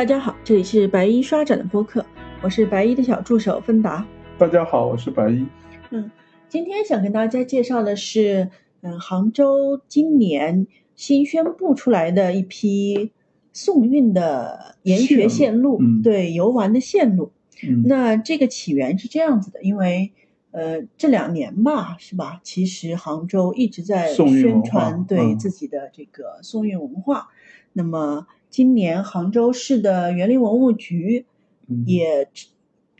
大家好，这里是白衣刷展的播客，我是白衣的小助手芬达。大家好，我是白衣。嗯，今天想跟大家介绍的是，嗯，杭州今年新宣布出来的一批送运的研学线路，嗯对游玩的线路。嗯那这个起源是这样子的，因为呃这两年吧，是吧？其实杭州一直在宣传对嗯自己的这个送运文化。那么今年杭州市的园林文物局嗯也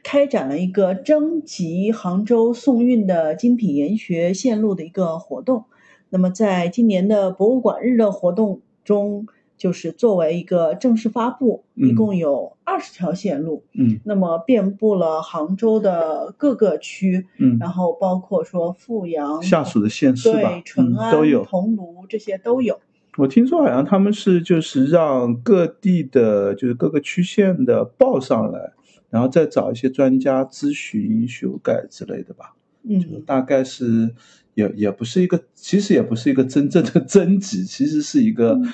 开展了一个征集杭州宋韵的精品研学线路的一个活动。那么在今年的博物馆日的活动中，就是作为一个正式发布，嗯一共有二十条线路。嗯那么遍布了杭州的各个区，嗯，然后包括说富阳、下属的县市吧对，淳嗯安、都有。桐庐这些都有。我听说好像他们是就是让各地的，就是各个区县的报上来，然后再找一些专家咨询、修改之类的吧。嗯就是，大概是也也不是一个，其实也不是一个真正的 征集，其实是一个嗯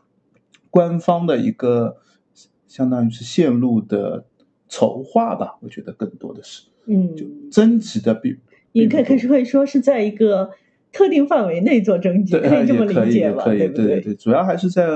官方的一个，相当于是线路的筹划吧。我觉得更多的是嗯就嗯，征集的比你可以可以说是在一个特定范围内做征集，对，可以这么理解吧？对不对？对对，主要还是在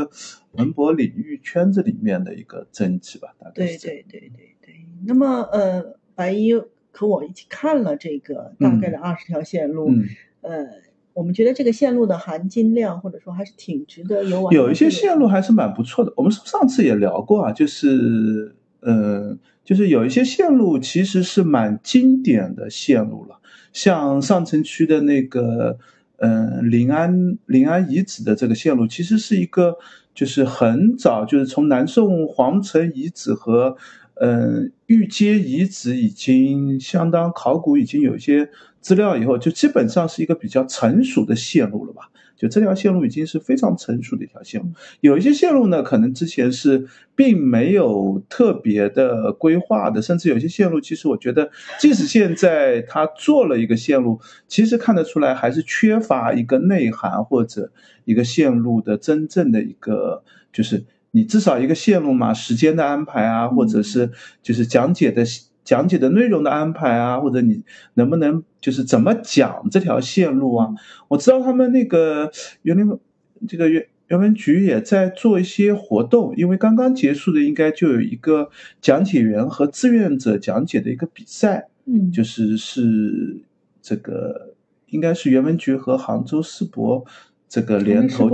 文博领域圈子里面的一个征集吧，大概对是。对对对对。那么呃，白衣和我一起看了这个大概的二十条线路，嗯，呃，我们觉得这个线路的含金量或者说还是挺值得游玩。有一些线路还是蛮不错的。我们上次也聊过啊，就是呃，就是有一些线路其实是蛮经典的线路了，像上城区的那个呃临安临安遗址的这个线路，其实是一个就是很早，就是从南宋皇城遗址和呃御街遗址已经相当考古已经有一些资料以后，就基本上是一个比较成熟的线路了吧。就这条线路已经是非常成熟的一条线路，有一些线路呢，可能之前是并没有特别的规划的，甚至有些线路，其实我觉得，即使现在它做了一个线路，其实看得出来还是缺乏一个内涵或者一个线路的真正的一个，就是你至少一个线路嘛，时间的安排啊，或者是就是讲解的。讲解的内容的安排啊，或者你能不能就是怎么讲这条线路啊？我知道他们那个园林这个园园文局也在做一些活动，因为刚刚结束的应该就有一个讲解员和志愿者讲解的一个比赛，嗯，就是是这个应该是园文局和杭州世博这个联头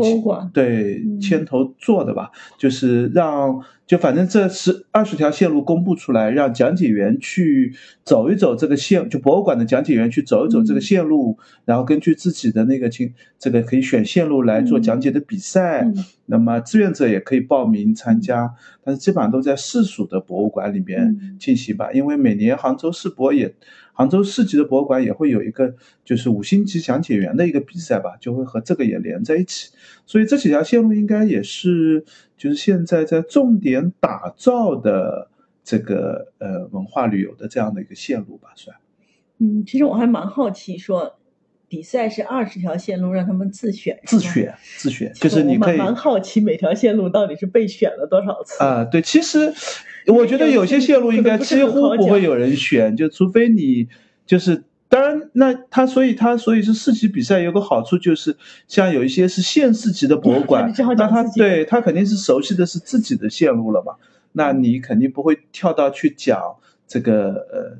对嗯。牵头做的吧，就是让就反正这十二十条线路公布出来，让讲解员去走一走这个线，就博物馆的讲解员去走一走这个嗯线路，然后根据自己的那个情，这个可以选线路来做讲解的比赛。嗯。那么志愿者也可以报名参加，但是基本上都在市属的博物馆里面嗯。进行吧，因为每年杭州世博也，杭州市级的博物馆也会有一个就是五星级讲解员的一个比赛吧，就会和这个也连在一起，所以这几条线路应该也是就是现在在重点打造的这个呃文化旅游的这样的一个线路吧，算。嗯，其实我还蛮好奇，说比赛是二十条线路，让他们自选，自。选自选，就是你可以蛮蛮好奇每条线路到底是被选了多少次。啊、对，其实我觉得有些线路应该几乎不会有人选，就除非你就是。当然，那他所以他所以是市级比赛有个好处就是，像有一些是县市级的博物馆 那他对他肯定是熟悉的是自己的线路了嘛，那你肯定不会跳到去讲这个呃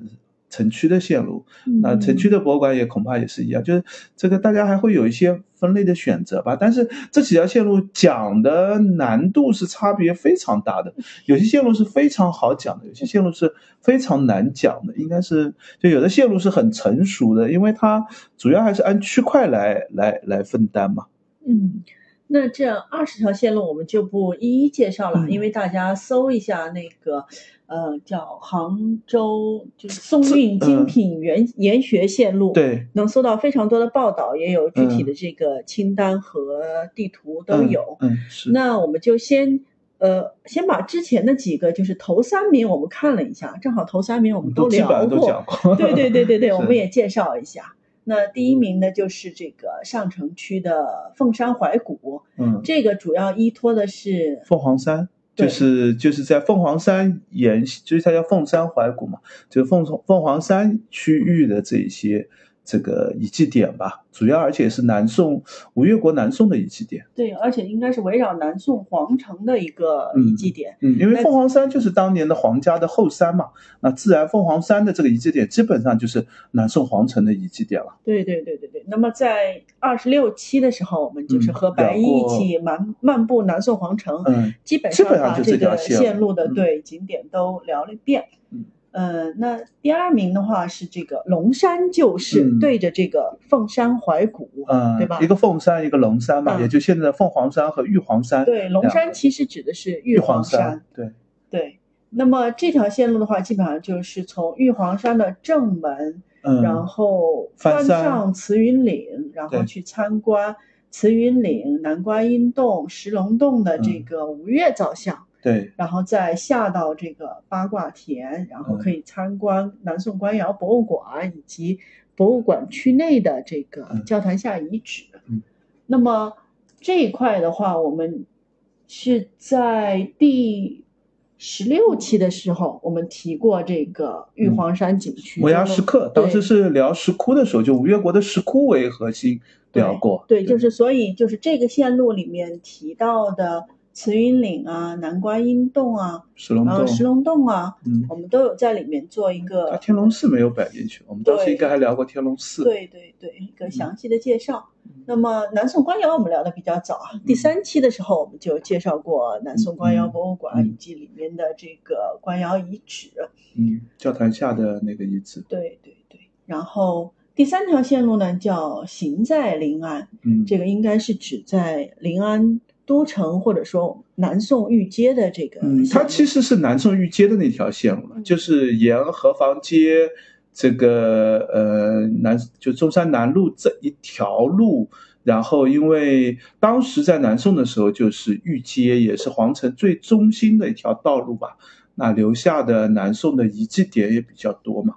城区的线路，那城区的的博物馆也恐怕也是一样，就是这个大家还会有一些分类的选择吧。但是这几条线路讲的难度是差别非常大的，有些线路是非常好讲的，有些线路是非常难讲的。应该是就有的线路是很成熟的，因为它主要还是按区块来来来分担嘛。嗯，那这二十条线路我们就不一一介绍了，嗯因为大家搜一下那个呃叫杭州就是松韵精品研研学线路，，对，能搜到非常多的报道，也有具体的这个清单和地图都有。嗯，嗯是。那我们就先呃先把之前的几个就是头三名我们看了一下，正好头三名我们都聊过，对对对对对，我们也介绍一下。那第一名呢，就是这个上城区的凤山怀古，嗯，这个主要依托的是凤凰山，对就是就是在凤凰山沿，就是它叫凤山怀古嘛，就是凤凤凰山区域的这一些这个遗迹点吧，主要而且是南宋吴越国南宋的遗迹点。对，而且应该是围绕南宋皇城的一个遗迹点。嗯，因为凤凰山就是当年的皇家的后山嘛，那自然凤凰山的这个遗迹点基本上就是南宋皇城的遗迹点了。对对对对对。那么在二十六期的时候，我们就是嗯和白衣一起漫漫步南宋皇城，嗯，基本上这个线线路的嗯对景点都聊了一遍。嗯呃，那第二名的话是这个龙山旧市，嗯。对着这个凤山怀古，嗯，对吧？一个凤山，一个龙山嘛，嗯。也就现在的凤凰山和玉皇山。对，龙山其实指的是玉玉皇皇山，对，对，那么这条线路的话，基本上就是从玉皇山的正门，嗯，然后翻上慈云岭，然后去参观慈云岭、南观音洞、石龙洞的这嗯。个吴越造像，对，然后再下到这个八卦田，然后嗯可以参观南宋官窑博物馆以及博物馆区内的这个嗯交坛下遗址。嗯那么这一块的话，我们是在第十六期的时候，我们提过这个玉皇山景区。摩崖石刻，当时是聊石窟的时候，就吴越国的石窟为核心聊过。对，就是所以就是这个线路里面提到的慈云岭啊、南瓜阴洞啊、石龙洞，然后石龙洞啊，嗯，我们都有在里面做一它个天龙寺没有摆进去，我们当时应该还聊过天龙寺。对对对一个详细的介绍。嗯那么南宋官窑我们聊的比较早啊，第三期的时候我们就介绍过南宋官窑博物馆以及里面的这个官窑遗址。嗯，教堂下的那个遗址。对对对，然后第三条线路呢叫行在临安，嗯，这个应该是指在临安都城或者说南宋御街的这个嗯，它其实是南宋御街的那条线路了，嗯。就是沿河坊街这个呃南就中山南路这一条路，然后因为当时在南宋的时候，就是御街也是皇城最中心的一条道路吧，那留下的南宋的遗迹点也比较多嘛。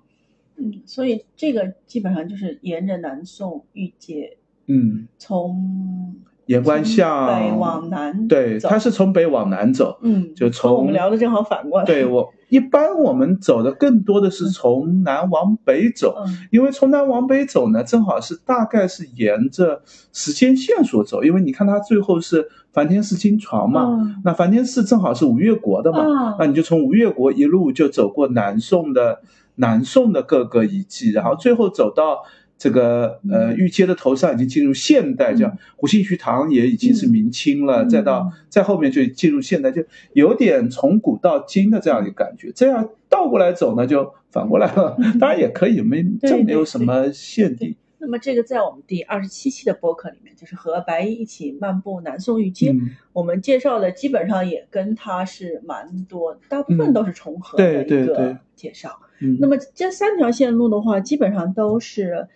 嗯，所以这个基本上就是沿着南宋御街嗯，从沿观巷北往南对，走它是从北往南走，嗯，就从我们聊的正好反过来。对我一般我们走的更多的是从南往北走，嗯因为从南往北走呢，正好是大概是沿着时间线索走，因为你看它最后是梵天寺金床嘛，嗯那梵天寺正好是吴越国的嘛，啊那你就从吴越国一路就走过南宋的南宋的各个遗迹，然后最后走到。这个呃，嗯御街的头上已经进入现代，叫嗯湖心徐堂也已经是明清了，嗯再到再后面就进入现代，就有点从古到今的这样一个感觉。这样倒过来走呢，就反过来了。当然也可以，没对这没有什么限定。那么这个在我们第二十七期的播客里面，就是和白衣一起漫步南宋御街，嗯，我们介绍的基本上也跟它是蛮多，大部分嗯都是重合的对一个对对介绍。嗯那么这三条线路的话，基本上都是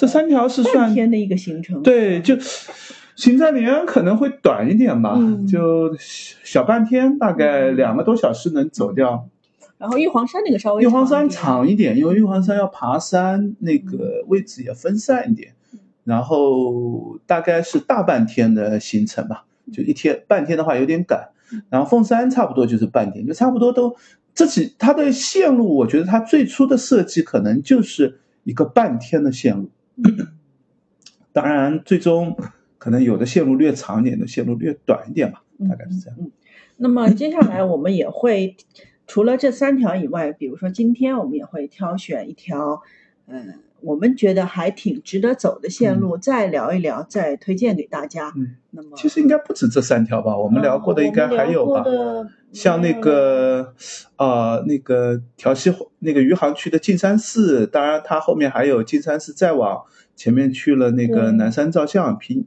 这三条是半算天的一个行程。对，就行在里面可能会短一点吧，嗯。就小半天，大概嗯。两个多小时能走掉。然后玉皇山那个稍微玉皇山长一点因为玉皇山要爬山，那嗯。个位置也分散一点，然后大概是大半天的行程吧，就一天半天的话有点赶嗯，然后凤山差不多就是半天，就差不多都这几它的线路，我觉得它最初的设计可能就是一个半天的线路，当然最终可能有的线路略长一点，有的线路略短一点吧，大概是这样。嗯。那么接下来我们也会除了这三条以外，比如说今天我们也会挑选一条，嗯，我们觉得还挺值得走的线路，再聊一聊，再推荐给大家。嗯，那么其实应该不止这三条吧，我们聊过的应该还有吧。像那个呃那个调西那个余杭区的径山寺，当然它后面还有径山寺，再往前面去了那个南山照相平，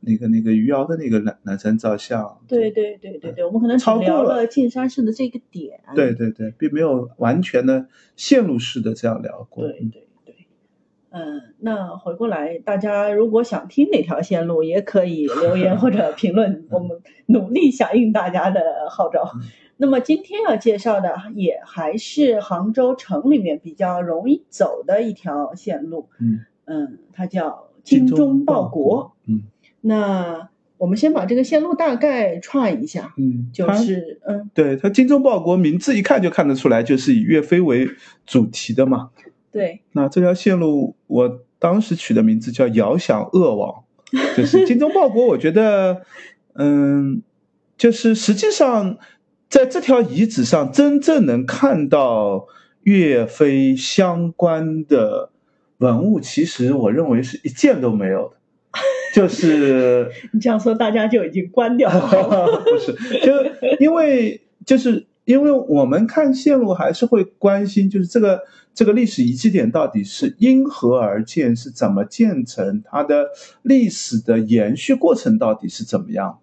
那个那个余姚的那个南南山照相。对对对对对，我们可能只超过了聊了径山寺的这个点。对对对，并没有完全的线路式的这样聊过。对对对，嗯，那回过来，大家如果想听哪条线路，也可以留言或者 评论，我们努力响应大家的号召。嗯那么今天要介绍的也还是杭州城里面比较容易走的一条线路，嗯嗯，它叫精忠报国。。嗯那我们先把这个线路大概串一下，嗯，就是嗯，对它精忠报国名字一看就看得出来，就是以岳飞为主题的嘛。对，那这条线路我当时取的名字叫“遥想恶王 ”，就是精忠报国。我觉得，嗯，就是实际上在这条遗址上，真正能看到岳飞相关的文物，其实我认为是一件都没有的，就是 你这样说大家就已经关掉了。不是，就因为就是因为我们看线路还是会关心，就是这个这个历史遗迹点到底是因何而建，是怎么建成，它的历史的延续过程到底是怎么样。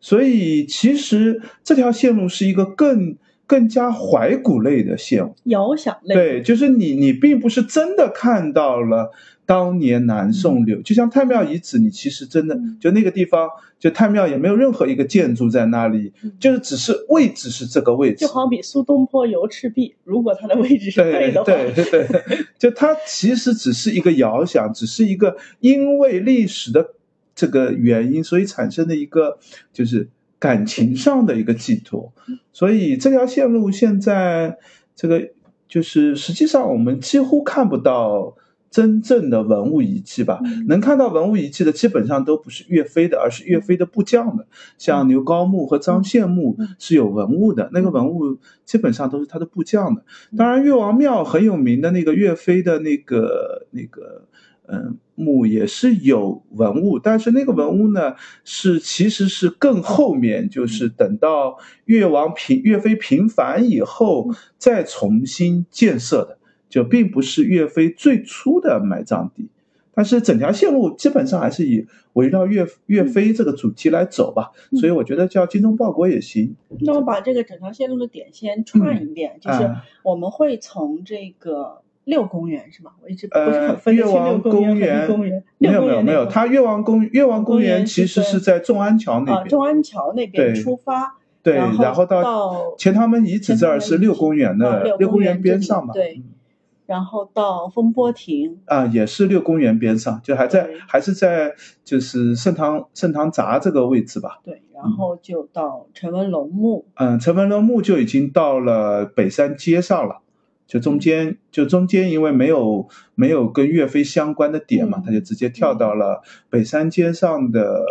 所以其实这条线路是一个更更加怀古类的线路。遥想类，对，就是你，你并不是真的看到了当年南宋留，就像太庙遗址，你其实真的嗯。就那个地方，就太庙也没有任何一个建筑在那里，嗯。就是只是位置是这个位置。就。好比苏东坡游赤壁，如果它的位置是对的话，对对，就它其实只是一个遥想，只是一个因为历史的这个原因，所以产生的一个就是感情上的一个寄托。所以这条线路现在这个就是实际上我们几乎看不到真正的文物遗迹吧。嗯。能看到文物遗迹的，基本上都不是岳飞的，而是岳飞的部将的，像牛高墓和张献墓嗯。是有文物的，那个文物基本上都是他的部将的。当然，岳王庙很有名的那个岳飞的那个那个嗯墓也是有文物，但是那个文物呢是其实是更后面，就是等到岳王平岳飞平反以后再重新建设的，就并不是岳飞最初的埋葬地。但是整条线路基本上还是以围绕岳岳飞这个主题来走吧，嗯。所以我觉得叫精忠报国也行。那我把这个整条线路的点先串一遍，就是啊。我们会从这个六公园是吧？我一直不是呃很，分得清岳王六公园。园公园。没有没有没有，公园那个它岳王公岳王公公园园其实是是在众安桥那啊，边，众安桥那边出发，对，然后到到钱塘门遗址这儿是六公园啊的六六公园边上嘛，对。嗯然后到风波亭，啊，也是六公园边上，就还在还是在就是盛唐盛唐闸这个位置吧。对，然后就到陈文龙墓，嗯，陈文龙墓就已经到了北山街上了，就中间就中间因为没有没有跟岳飞相关的点嘛，嗯。他就直接跳到了北山街上的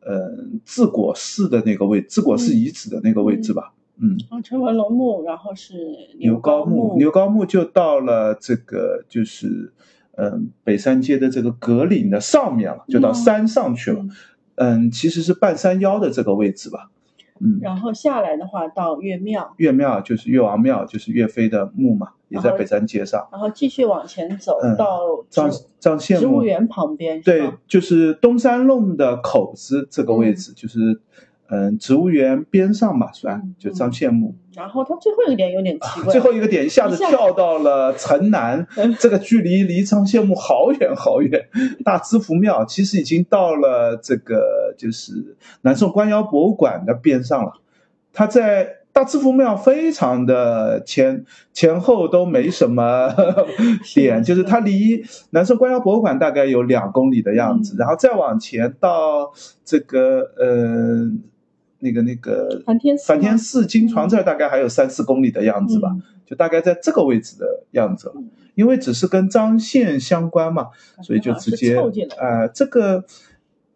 呃治国寺的那个位，治国寺遗址的那个位置吧。嗯，然后陈文龙墓，然后是牛高高墓，牛高墓就到了这个就是嗯北山街的这个阁岭的上面了，就到嗯山上去了。嗯嗯，其实是半山腰的这个位置吧。嗯，然后下来的话到岳庙，岳庙就是岳王庙，就是岳飞的墓嘛，也在北山街上。然后继续往前走嗯到张植张献墓，植物园旁边，对，就是东山弄的口子这个位置，就是嗯植物园边上吧，算嗯就张献墓。然后它最后一个点有点奇怪，最后一个点一下子跳到了城南嗯，这个距离离张献墓好远好远。大知府庙其实已经到了这个就是南宋官窑博物馆的边上了。它在大知府庙非常的前前后都没什么 点，就是它离南宋官窑博物馆大概有两公里的样子，嗯然后再往前到这个呃那个那个梵天寺梵天寺金床这儿大概还有三四公里的样子吧，嗯就大概在这个位置的样子了嗯。因为只是跟张献相关嘛，所以就直接呃这个。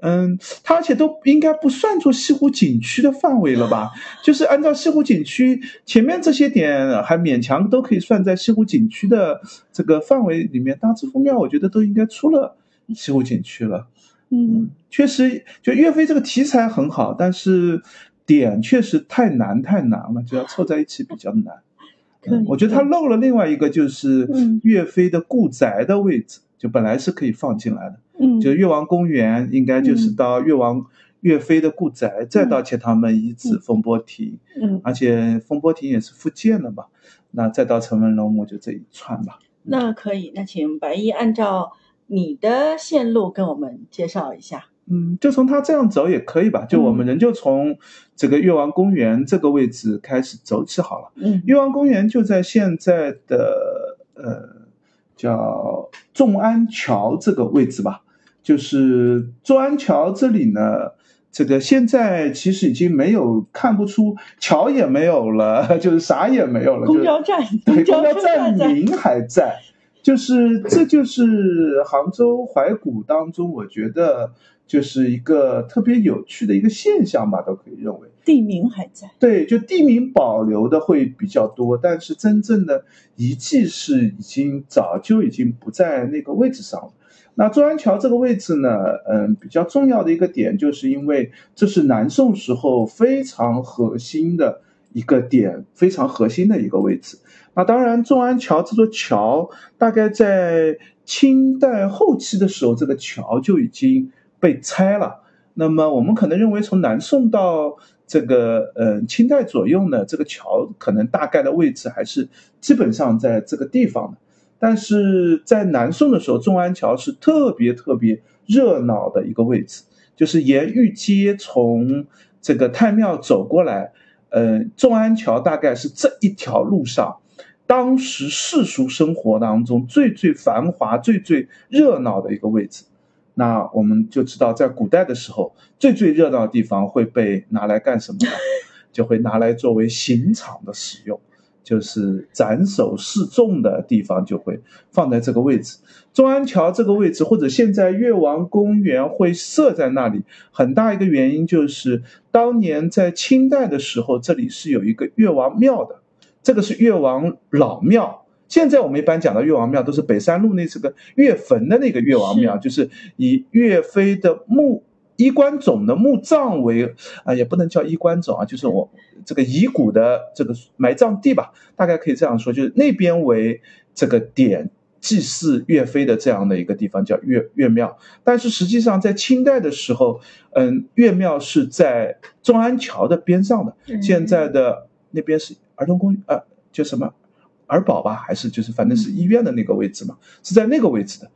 嗯，它而且都应该不算作西湖景区的范围了吧？就是按照西湖景区前面这些点，还勉强都可以算在西湖景区的这个范围里面。大知府庙我觉得都应该出了西湖景区了。嗯，确实，就岳飞这个题材很好，但是点确实太难太难了，就要凑在一起比较难。嗯我觉得他漏了另外一个，就是嗯。岳飞的故宅的位置，就本来是可以放进来的。嗯，就越王公园应该就是到越王岳飞的故宅，再到钱塘门遗址、风波亭，嗯，而且风波亭也是复建的嘛，那再到陈文龙墓就这一串吧。那可以，那请白衣按照你的线路跟我们介绍一下。嗯，就从他这样走也可以吧。就我们嗯人就从这个越王公园这个位置开始走起好了。嗯越王公园就在现在的呃叫众安桥这个位置吧。就是众安桥这里呢，这个现在其实已经没有看不出桥也没有了，就是啥也没有了。公交站，对，公交站名还在，就是这就是杭州怀古当中，我觉得就是一个特别有趣的一个现象吧，都可以认为。地名还在，对，就地名保留的会比较多，但是真正的遗迹是已经早就已经不在那个位置上了。那中安桥这个位置呢，嗯，比较重要的一个点，就是因为这是南宋时候非常核心的一个点，非常核心的一个位置。那当然，众安桥这座桥大概在清代后期的时候，这个桥就已经被拆了。那么我们可能认为，从南宋到这个呃清代左右呢，这个桥可能大概的位置还是基本上在这个地方的。但是在南宋的时候，众安桥是特别特别热闹的一个位置，就是沿御街从这个太庙走过来，呃，众安桥大概是这一条路上，当时世俗生活当中最最繁华、最最热闹的一个位置。那我们就知道，在古代的时候，最最热闹的地方会被拿来干什么？就会拿来作为刑场的使用。就是斩首示众的地方，就会放在这个位置。中安桥这个位置，或者现在越王公园会设在那里，很大一个原因就是当年在清代的时候，这里是有一个越王庙的，这个是越王老庙。现在我们一般讲的越王庙，都是北山路那是个岳坟的那个越王庙，就是以岳飞的墓。衣冠冢的墓葬为啊，也不能叫衣冠冢啊，就是我这个遗骨的这个埋葬地吧，大概可以这样说，就是那边为这个点祭祀岳飞的这样的一个地方叫岳岳庙。但是实际上在清代的时候，嗯，岳庙是在中安桥的边上的，现在的那边是儿童公呃，叫什么儿保吧，还是就是反正是医院的那个位置嘛，是在那个位置的。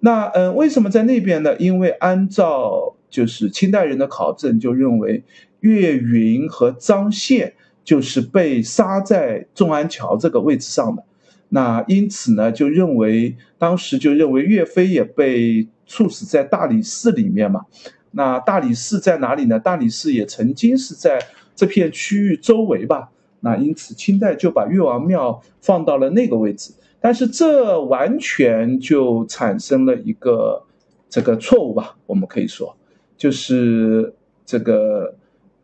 那嗯，为什么在那边呢？因为按照就是清代人的考证，就认为岳云和张宪就是被杀在众安桥这个位置上的。那因此呢，就认为当时就认为岳飞也被处死在大理寺里面嘛。那大理寺在哪里呢？大理寺也曾经是在这片区域周围吧。那因此清代就把岳王庙放到了那个位置。但是这完全就产生了一个这个错误吧，我们可以说，就是这个，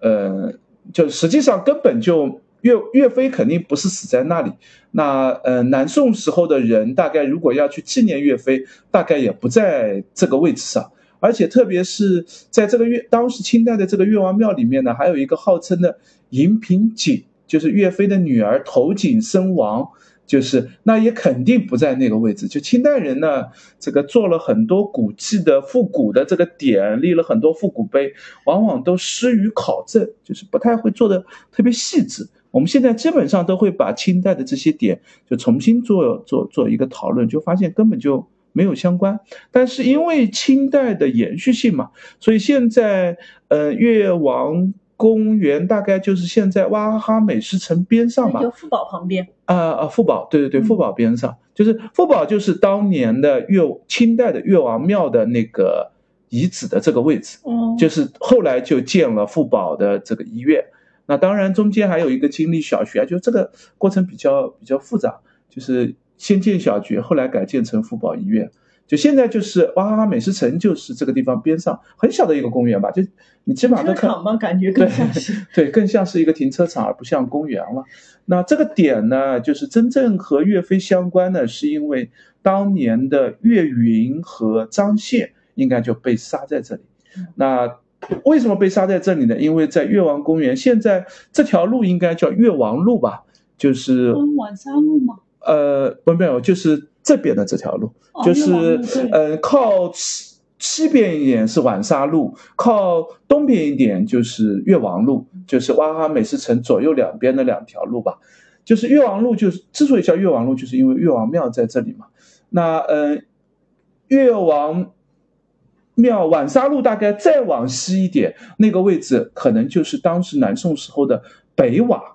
呃，就实际上根本就岳岳飞肯定不是死在那里，那呃南宋时候的人大概如果要去纪念岳飞，大概也不在这个位置上，而且特别是在这个岳当时清代的这个岳王庙里面呢，还有一个号称的银瓶井，就是岳飞的女儿投井身亡。就是那也肯定不在那个位置。就清代人呢，这个做了很多古迹的复古的这个点，立了很多复古碑，往往都失于考证，就是不太会做的特别细致。我们现在基本上都会把清代的这些点就重新做做做一个讨论，就发现根本就没有相关。但是因为清代的延续性嘛，所以现在呃越王。公园大概就是现在娃哈哈美食城边上吧，就富宝旁边。啊啊，富宝，对对对，富宝边上，就是富宝，就是当年的越清代的越王庙的那个遗址的这个位置。哦，就是后来就建了富宝的这个医院。那当然中间还有一个经历小学，就这个过程比较比较复杂，就是先建小学，后来改建成富宝医院。就现在就是娃哈哈美食城，就是这个地方边上很小的一个公园吧，就你基本上都看。场吗？感觉更像是。对，更像是一个停车场，而不像公园了。那这个点呢，就是真正和岳飞相关的，是因为当年的岳云和张宪应该就被杀在这里。那为什么被杀在这里呢？因为在越王公园，现在这条路应该叫越王路吧？就是晚山路吗？呃，不没有，就是这边的这条路，就是呃，靠西西边一点是晚沙路，靠东边一点就是越王路，就是娃哈哈美食城左右两边的两条路吧。就是越王路，就是之所以叫越王路，就是因为越王庙在这里嘛。那呃，越王庙晚沙路大概再往西一点，那个位置可能就是当时南宋时候的北瓦。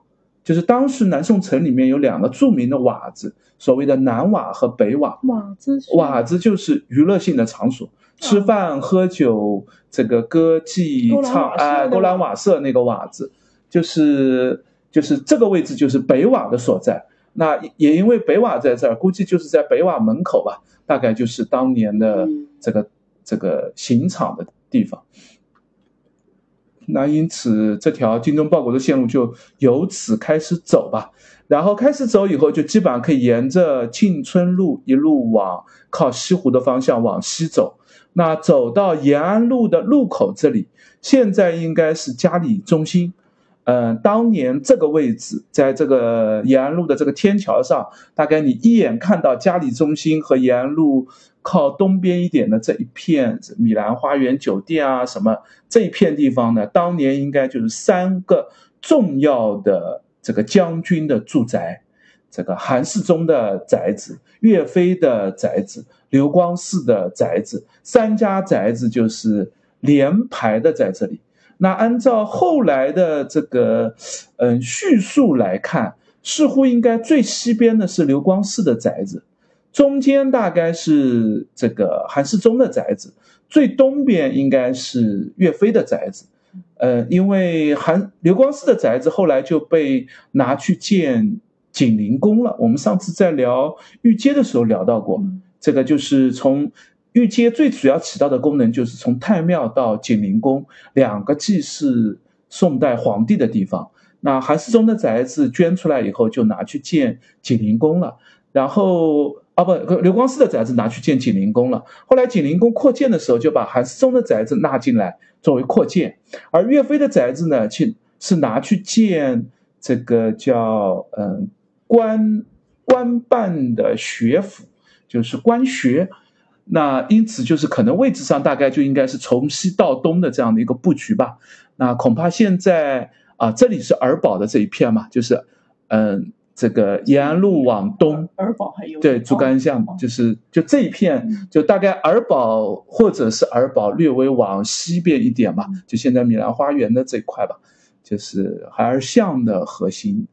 就是当时南宋城里面有两个著名的瓦子，所谓的南瓦和北瓦。瓦子，瓦子就是娱乐性的场所，吃饭喝酒，这个歌妓唱啊，勾栏瓦舍那个瓦子，就是就是这个位置就是北瓦的所在。那也因为北瓦在这儿，估计就是在北瓦门口吧，大概就是当年的这个这个刑场的地方。那因此，这条精忠报国的线路就由此开始走吧。然后开始走以后，就基本上可以沿着庆春路一路往靠西湖的方向往西走。那走到延安路的路口这里，现在应该是嘉里中心。嗯，当年这个位置，在这个延安路的这个天桥上，大概你一眼看到嘉里中心和延安路。靠东边一点的这一片米兰花园酒店啊，什么这一片地方呢？当年应该就是三个重要的这个将军的住宅，这个韩世忠的宅子、岳飞的宅子、刘光世的宅子，三家宅子就是连排的在这里。那按照后来的这个嗯叙述来看，似乎应该最西边的是刘光世的宅子。中间大概是这个韩世忠的宅子，最东边应该是岳飞的宅子，呃，因为韩刘光世的宅子后来就被拿去建景陵宫了。我们上次在聊御街的时候聊到过，这个就是从御街最主要起到的功能就是从太庙到景灵宫两个既是宋代皇帝的地方。那韩世忠的宅子捐出来以后，就拿去建景灵宫了，然后。啊不，刘光世的宅子拿去建景灵宫了。后来景灵宫扩建的时候，就把韩世忠的宅子纳进来作为扩建。而岳飞的宅子呢，去是拿去建这个叫嗯官官办的学府，就是官学。那因此就是可能位置上大概就应该是从西到东的这样的一个布局吧。那恐怕现在啊，这里是儿保的这一片嘛，就是嗯。这个延安路往东，尔保还有对竹竿巷，就是就这一片，就大概儿保或者是儿保略微往西边一点吧，就现在米兰花园的这一块吧，就是海尔巷的核心，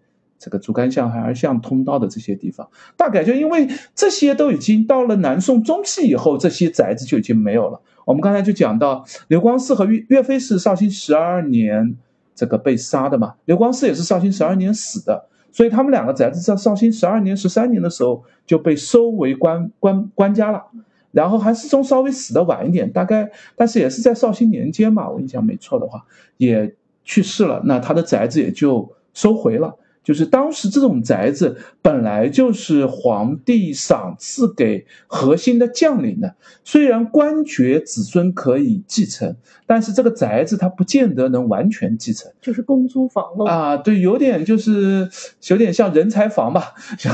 这个竹竿巷、孩儿巷通道的这些地方，大概就因为这些都已经到了南宋中期以后，这些宅子就已经没有了。我们刚才就讲到刘光世和岳岳飞是绍兴十二年这个被杀的嘛，刘光世也是绍兴十二年死的。所以他们两个宅子在绍兴十二年、十三年的时候就被收为官官官家了，然后韩世忠稍微死的晚一点，大概但是也是在绍兴年间嘛，我印象没错的话，也去世了，那他的宅子也就收回了。就是当时这种宅子本来就是皇帝赏赐给核心的将领的，虽然官爵子孙可以继承，但是这个宅子它不见得能完全继承，就是公租房喽。啊，对，有点就是有点像人才房吧，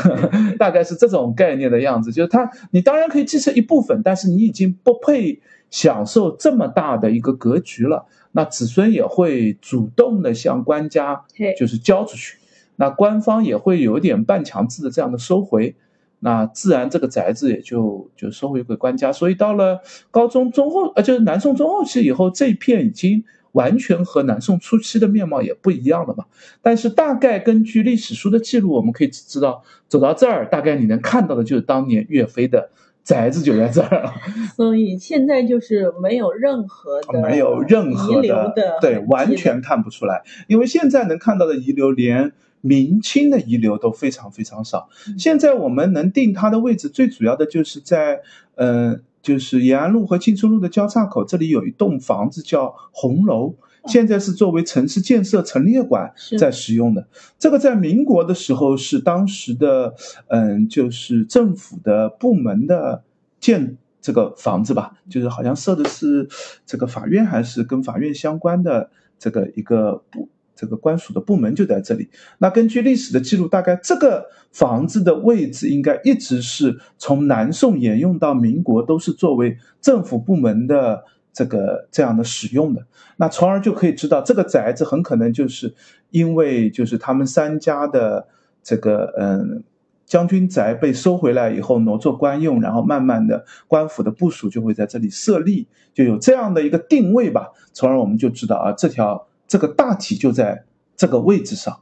大概是这种概念的样子。就是他，你当然可以继承一部分，但是你已经不配享受这么大的一个格局了。那子孙也会主动的向官家就是交出去。那官方也会有点半强制的这样的收回，那自然这个宅子也就就收回给官家。所以到了高中中后，呃，就是南宋中后期以后，这一片已经完全和南宋初期的面貌也不一样了嘛。但是大概根据历史书的记录，我们可以知道，走到这儿，大概你能看到的就是当年岳飞的宅子就在这儿了。所以现在就是没有任何的没有任何的对，完全看不出来，因为现在能看到的遗留连。明清的遗留都非常非常少。现在我们能定它的位置，最主要的就是在，呃，就是延安路和庆春路的交叉口，这里有一栋房子叫红楼，现在是作为城市建设陈列馆在使用的。这个在民国的时候是当时的，嗯，就是政府的部门的建这个房子吧，就是好像设的是这个法院还是跟法院相关的这个一个部。这个官署的部门就在这里。那根据历史的记录，大概这个房子的位置应该一直是从南宋沿用到民国，都是作为政府部门的这个这样的使用的。那从而就可以知道，这个宅子很可能就是因为就是他们三家的这个嗯将军宅被收回来以后挪作官用，然后慢慢的官府的部署就会在这里设立，就有这样的一个定位吧。从而我们就知道啊，这条。这个大体就在这个位置上，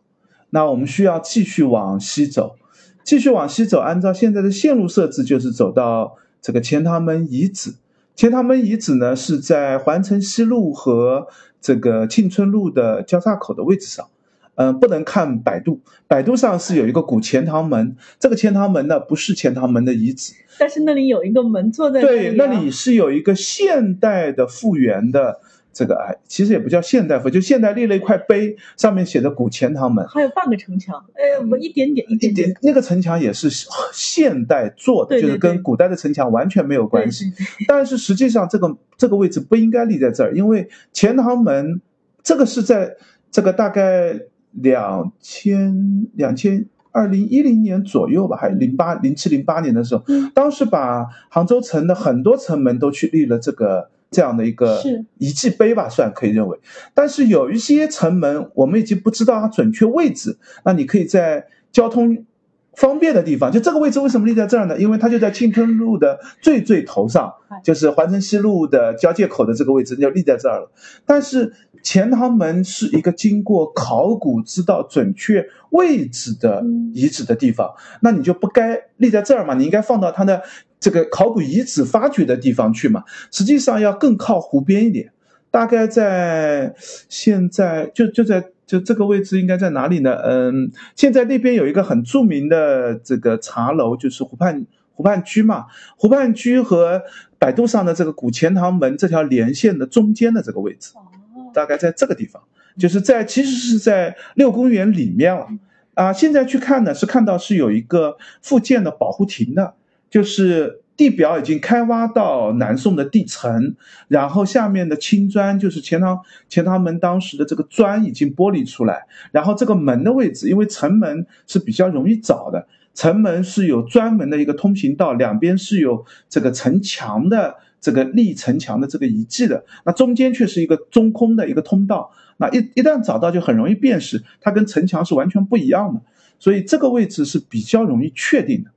那我们需要继续往西走，继续往西走，按照现在的线路设置，就是走到这个钱塘门遗址。钱塘门遗址呢，是在环城西路和这个庆春路的交叉口的位置上。嗯，不能看百度，百度上是有一个古钱塘门，这个钱塘门呢不是钱塘门的遗址，但是那里有一个门坐在对，那里是有一个现代的复原的。这个哎，其实也不叫现代佛，就现代立了一块碑，上面写着“古钱塘门”，还有半个城墙，哎，我一点点一点点，那个城墙也是现代做的，就是跟古代的城墙完全没有关系。但是实际上，这个这个位置不应该立在这儿，因为钱塘门这个是在这个大概两千两千二零一零年左右吧，还是零八零七零八年的时候，当时把杭州城的很多城门都去立了这个。这样的一个遗迹碑吧，算可以认为。但是有一些城门，我们已经不知道它准确位置。那你可以在交通方便的地方，就这个位置为什么立在这儿呢？因为它就在庆春路的最最头上，就是环城西路的交界口的这个位置，就立在这儿了。但是钱塘门是一个经过考古知道准确位置的遗址的地方，那你就不该立在这儿嘛？你应该放到它的。这个考古遗址发掘的地方去嘛，实际上要更靠湖边一点，大概在现在就就在就这个位置应该在哪里呢？嗯，现在那边有一个很著名的这个茶楼，就是湖畔湖畔居嘛，湖畔居和百度上的这个古钱塘门这条连线的中间的这个位置，大概在这个地方，就是在其实是在六公园里面了啊。现在去看呢，是看到是有一个复建的保护亭的。就是地表已经开挖到南宋的地层，然后下面的青砖就是钱塘钱塘门当时的这个砖已经剥离出来，然后这个门的位置，因为城门是比较容易找的，城门是有专门的一个通行道，两边是有这个城墙的这个立城墙的这个遗迹的，那中间却是一个中空的一个通道，那一一旦找到就很容易辨识，它跟城墙是完全不一样的，所以这个位置是比较容易确定的。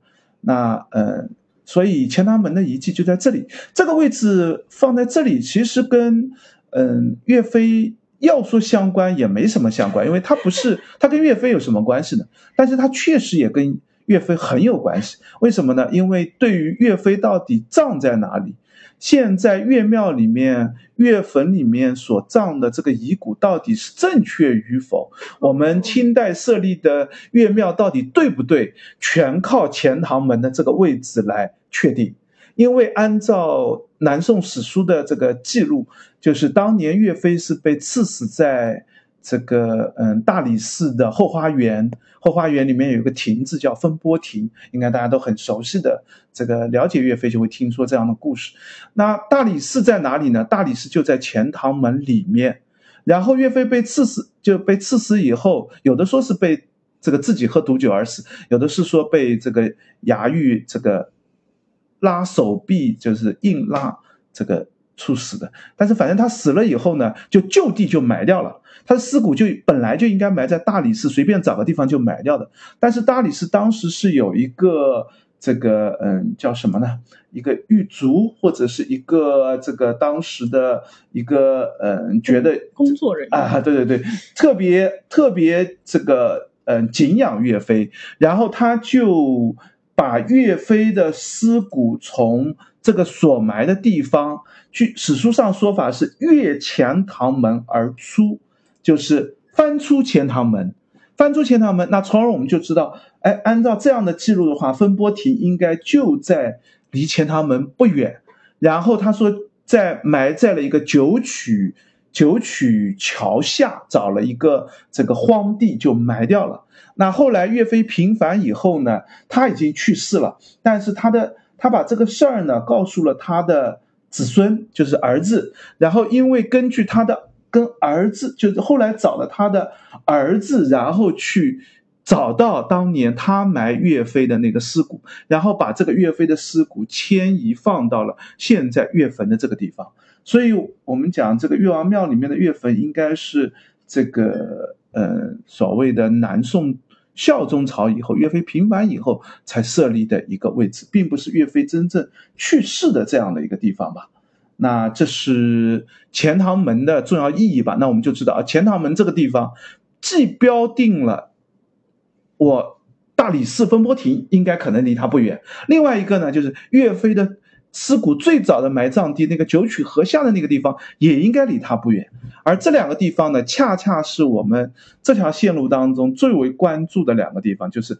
那呃，所以钱塘门的遗迹就在这里，这个位置放在这里，其实跟嗯岳飞要说相关也没什么相关，因为它不是 它跟岳飞有什么关系呢？但是它确实也跟岳飞很有关系，为什么呢？因为对于岳飞到底葬在哪里？现在岳庙里面、岳坟里面所葬的这个遗骨到底是正确与否？我们清代设立的岳庙到底对不对？全靠钱塘门的这个位置来确定。因为按照南宋史书的这个记录，就是当年岳飞是被赐死在。这个嗯，大理寺的后花园，后花园里面有一个亭子叫风波亭，应该大家都很熟悉的。这个了解岳飞就会听说这样的故事。那大理寺在哪里呢？大理寺就在钱塘门里面。然后岳飞被刺死，就被刺死以后，有的说是被这个自己喝毒酒而死，有的是说被这个衙狱这个拉手臂，就是硬拉这个处死的。但是反正他死了以后呢，就就地就埋掉了。他的尸骨就本来就应该埋在大理寺，随便找个地方就埋掉的。但是大理寺当时是有一个这个嗯叫什么呢？一个狱卒或者是一个这个当时的一个嗯觉得工作人员啊，对对对，特别特别这个嗯敬仰岳飞，然后他就把岳飞的尸骨从这个所埋的地方，据史书上说法是越钱塘门而出。就是翻出钱塘门，翻出钱塘门，那从而我们就知道，哎，按照这样的记录的话，风波亭应该就在离钱塘门不远。然后他说，在埋在了一个九曲九曲桥下，找了一个这个荒地就埋掉了。那后来岳飞平反以后呢，他已经去世了，但是他的他把这个事儿呢告诉了他的子孙，就是儿子。然后因为根据他的。跟儿子就是后来找了他的儿子，然后去找到当年他埋岳飞的那个尸骨，然后把这个岳飞的尸骨迁移放到了现在岳坟的这个地方。所以，我们讲这个岳王庙里面的岳坟，应该是这个呃所谓的南宋孝宗朝以后，岳飞平反以后才设立的一个位置，并不是岳飞真正去世的这样的一个地方吧。那这是钱塘门的重要意义吧？那我们就知道啊，钱塘门这个地方既标定了我大理寺风波亭应该可能离它不远。另外一个呢，就是岳飞的尸骨最早的埋葬地那个九曲河下的那个地方，也应该离它不远。而这两个地方呢，恰恰是我们这条线路当中最为关注的两个地方，就是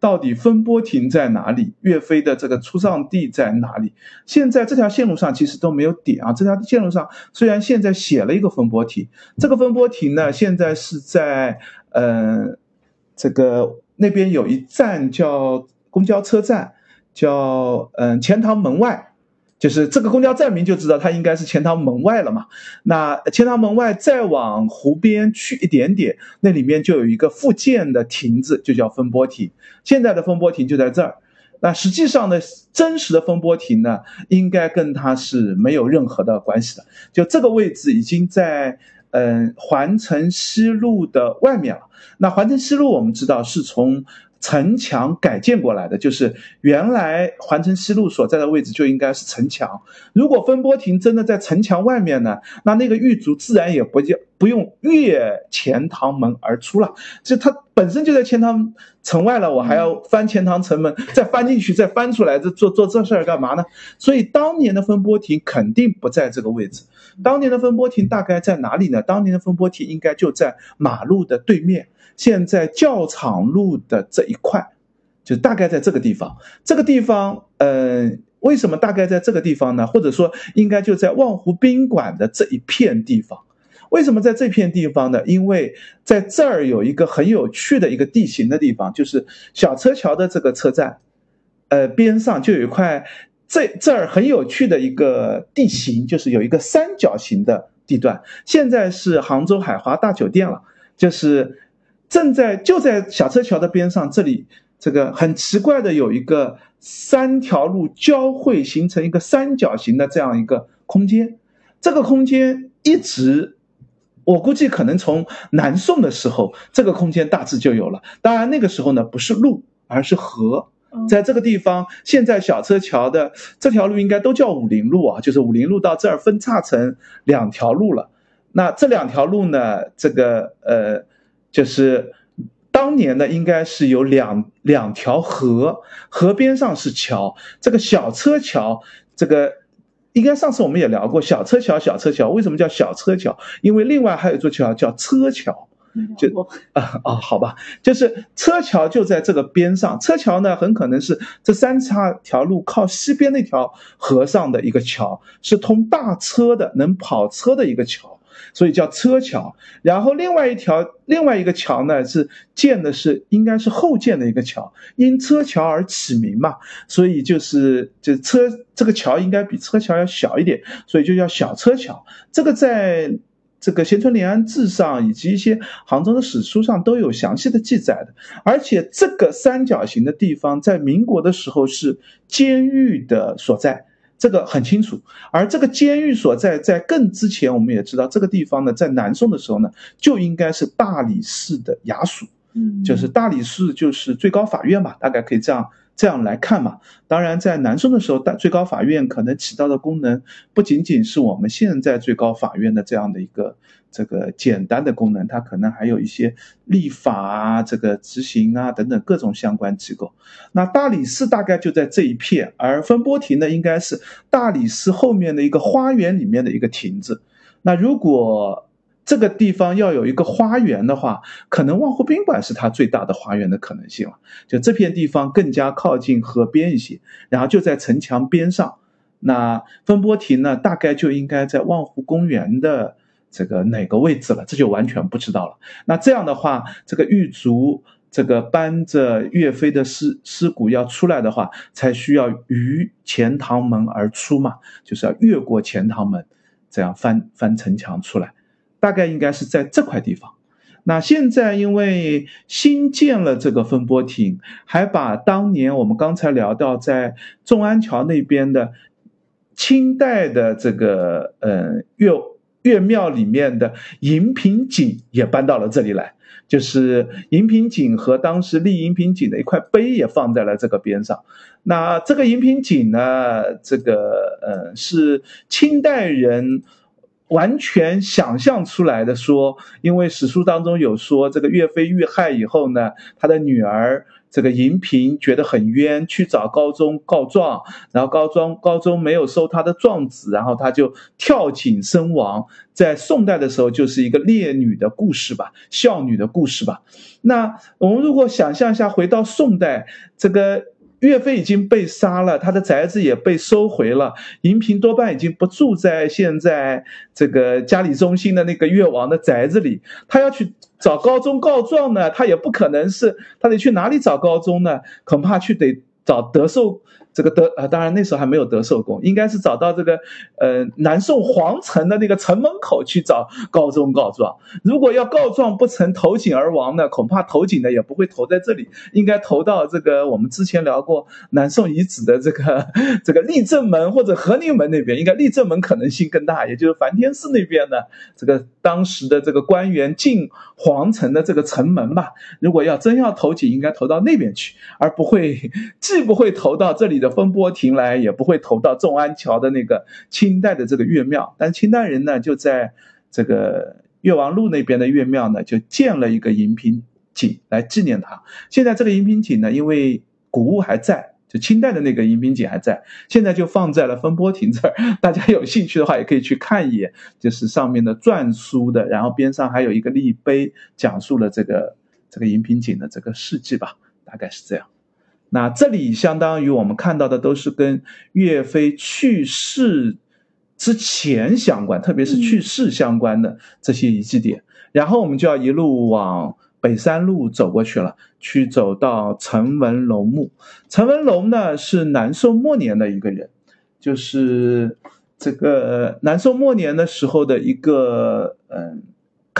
到底风波亭在哪里，岳飞的这个出葬地在哪里？现在这条线路上其实都没有点啊。这条线路上虽然现在写了一个风波亭，这个风波亭呢，现在是在嗯。这个那边有一站叫公交车站，叫嗯钱塘门外，就是这个公交站名就知道它应该是钱塘门外了嘛。那钱塘门外再往湖边去一点点，那里面就有一个复建的亭子，就叫风波亭。现在的风波亭就在这儿。那实际上呢，真实的风波亭呢，应该跟它是没有任何的关系的。就这个位置已经在。嗯，环城西路的外面了。那环城西路我们知道是从城墙改建过来的，就是原来环城西路所在的位置就应该是城墙。如果风波亭真的在城墙外面呢，那那个狱卒自然也不叫不用越钱塘门而出了，就他本身就在钱塘城外了，我还要翻钱塘城门，再翻进去，再翻出来，这做做这事儿干嘛呢？所以当年的风波亭肯定不在这个位置。当年的风波亭大概在哪里呢？当年的风波亭应该就在马路的对面，现在教场路的这一块，就大概在这个地方。这个地方，嗯，为什么大概在这个地方呢？或者说，应该就在望湖宾馆的这一片地方。为什么在这片地方呢？因为在这儿有一个很有趣的一个地形的地方，就是小车桥的这个车站，呃，边上就有一块。这这儿很有趣的一个地形，就是有一个三角形的地段。现在是杭州海华大酒店了，就是正在就在小车桥的边上，这里这个很奇怪的有一个三条路交汇形成一个三角形的这样一个空间。这个空间一直，我估计可能从南宋的时候，这个空间大致就有了。当然那个时候呢，不是路，而是河。在这个地方，现在小车桥的这条路应该都叫武林路啊，就是武林路到这儿分叉成两条路了。那这两条路呢，这个呃，就是当年呢，应该是有两两条河，河边上是桥。这个小车桥，这个应该上次我们也聊过，小车桥，小车桥为什么叫小车桥？因为另外还有一座桥叫车桥。就啊啊，好吧，就是车桥就在这个边上。车桥呢，很可能是这三叉条路靠西边那条河上的一个桥，是通大车的、能跑车的一个桥，所以叫车桥。然后另外一条、另外一个桥呢，是建的是应该是后建的一个桥，因车桥而起名嘛，所以就是就车这个桥应该比车桥要小一点，所以就叫小车桥。这个在。这个《咸春联安志》上以及一些杭州的史书上都有详细的记载的，而且这个三角形的地方在民国的时候是监狱的所在，这个很清楚。而这个监狱所在在更之前，我们也知道这个地方呢，在南宋的时候呢，就应该是大理寺的衙署，嗯，就是大理寺就是最高法院吧，大概可以这样。这样来看嘛，当然在南宋的时候，大最高法院可能起到的功能不仅仅是我们现在最高法院的这样的一个这个简单的功能，它可能还有一些立法啊、这个执行啊等等各种相关机构。那大理寺大概就在这一片，而风波亭呢，应该是大理寺后面的一个花园里面的一个亭子。那如果这个地方要有一个花园的话，可能望湖宾馆是它最大的花园的可能性了。就这片地方更加靠近河边一些，然后就在城墙边上。那风波亭呢，大概就应该在望湖公园的这个哪个位置了？这就完全不知道了。那这样的话，这个狱卒这个搬着岳飞的尸尸骨要出来的话，才需要于钱塘门而出嘛，就是要越过钱塘门，这样翻翻城墙出来。大概应该是在这块地方。那现在因为新建了这个风波亭，还把当年我们刚才聊到在众安桥那边的清代的这个呃岳岳庙里面的银瓶井也搬到了这里来，就是银瓶井和当时立银瓶井的一块碑也放在了这个边上。那这个银瓶井呢，这个呃是清代人。完全想象出来的说，因为史书当中有说，这个岳飞遇害以后呢，他的女儿这个银嫔觉得很冤，去找高宗告状，然后高宗高宗没有收他的状子，然后他就跳井身亡。在宋代的时候，就是一个烈女的故事吧，孝女的故事吧。那我们如果想象一下，回到宋代，这个。岳飞已经被杀了，他的宅子也被收回了。银瓶多半已经不住在现在这个嘉里中心的那个越王的宅子里，他要去找高宗告状呢，他也不可能是，他得去哪里找高宗呢？恐怕去得找德寿。这个德啊，当然那时候还没有德寿宫，应该是找到这个呃南宋皇城的那个城门口去找高宗告状。如果要告状不成投井而亡呢，恐怕投井的也不会投在这里，应该投到这个我们之前聊过南宋遗址的这个 这个立正门或者和宁门那边，应该立正门可能性更大，也就是梵天寺那边呢，这个当时的这个官员进皇城的这个城门吧。如果要真要投井，应该投到那边去，而不会既不会投到这里的。风波亭来也不会投到众安桥的那个清代的这个岳庙，但清代人呢就在这个岳王路那边的岳庙呢就建了一个银瓶井来纪念他。现在这个银瓶井呢，因为古物还在，就清代的那个银瓶井还在，现在就放在了风波亭这儿。大家有兴趣的话也可以去看一眼，就是上面的篆书的，然后边上还有一个立碑，讲述了这个这个银瓶井的这个事迹吧，大概是这样。那这里相当于我们看到的都是跟岳飞去世之前相关，特别是去世相关的这些遗迹点。然后我们就要一路往北山路走过去了，去走到陈文龙墓。陈文龙呢是南宋末年的一个人，就是这个南宋末年的时候的一个嗯。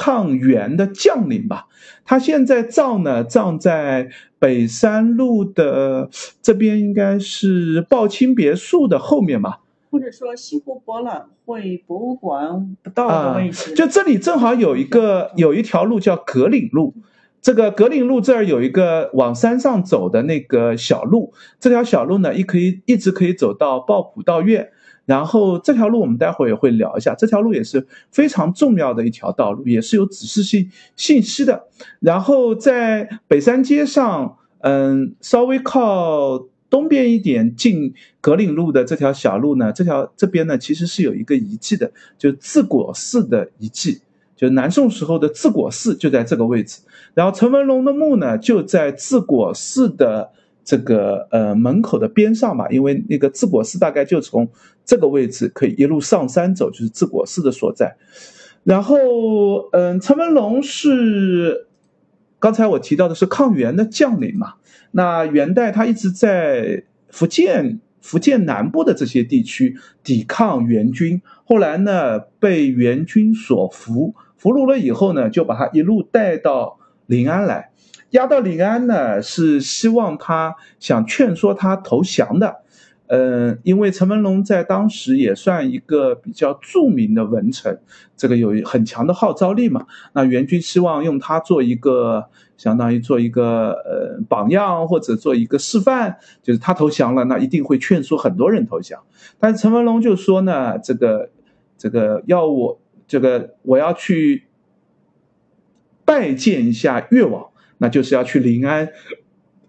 抗元的将领吧，他现在葬呢，葬在北山路的这边，应该是宝清别墅的后面吧，或者说西湖博览会博物馆不到的位置。就这里正好有一个有一条路叫格岭路，这个格岭路这儿有一个往山上走的那个小路，这条小路呢，一可以一直可以走到抱朴道院。然后这条路我们待会儿也会聊一下，这条路也是非常重要的一条道路，也是有指示性信息的。然后在北山街上，嗯，稍微靠东边一点进格岭路的这条小路呢，这条这边呢其实是有一个遗迹的，就自果寺的遗迹，就南宋时候的自果寺就在这个位置。然后陈文龙的墓呢就在自果寺的。这个呃门口的边上嘛，因为那个治国寺大概就从这个位置可以一路上山走，就是治国寺的所在。然后嗯，陈文龙是刚才我提到的是抗元的将领嘛。那元代他一直在福建福建南部的这些地区抵抗元军，后来呢被元军所俘，俘虏了以后呢，就把他一路带到临安来。押到临安呢，是希望他想劝说他投降的，嗯，因为陈文龙在当时也算一个比较著名的文臣，这个有很强的号召力嘛。那元军希望用他做一个，相当于做一个呃榜样或者做一个示范，就是他投降了，那一定会劝说很多人投降。但是陈文龙就说呢，这个这个要我这个我要去拜见一下越王。那就是要去临安，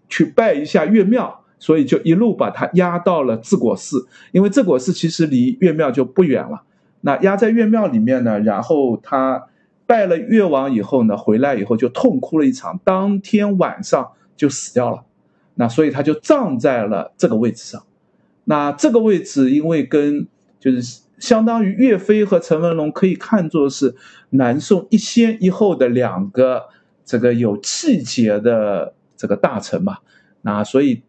去拜一下岳庙，所以就一路把他押到了治国寺，因为治国寺其实离岳庙就不远了。那押在岳庙里面呢，然后他拜了岳王以后呢，回来以后就痛哭了一场，当天晚上就死掉了。那所以他就葬在了这个位置上。那这个位置因为跟就是相当于岳飞和陈文龙可以看作是南宋一先一后的两个。这个有气节的这个大臣嘛，那所以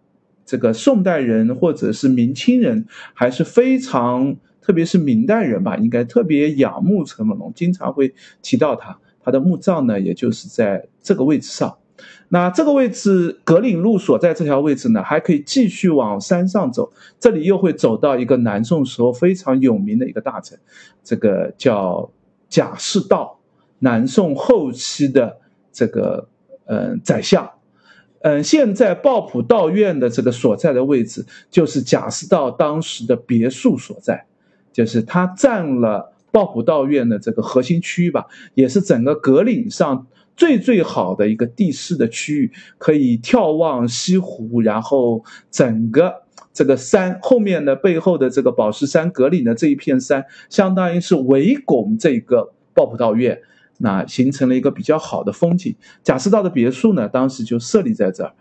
这个宋代人或者是明清人还是非常，特别是明代人吧，应该特别仰慕陈文龙，经常会提到他。他的墓葬呢，也就是在这个位置上。那这个位置葛岭路所在这条位置呢，还可以继续往山上走，这里又会走到一个南宋时候非常有名的一个大臣，这个叫贾似道，南宋后期的。这个嗯，宰相，嗯，现在鲍朴道院的这个所在的位置，就是贾似道当时的别墅所在，就是他占了鲍朴道院的这个核心区域吧，也是整个格岭上最最好的一个地势的区域，可以眺望西湖，然后整个这个山后面的背后的这个宝石山格岭的这一片山，相当于是围拱这个鲍朴道院，那形成了一个比较好的风景。贾似道的别墅呢，当时就设立在这儿。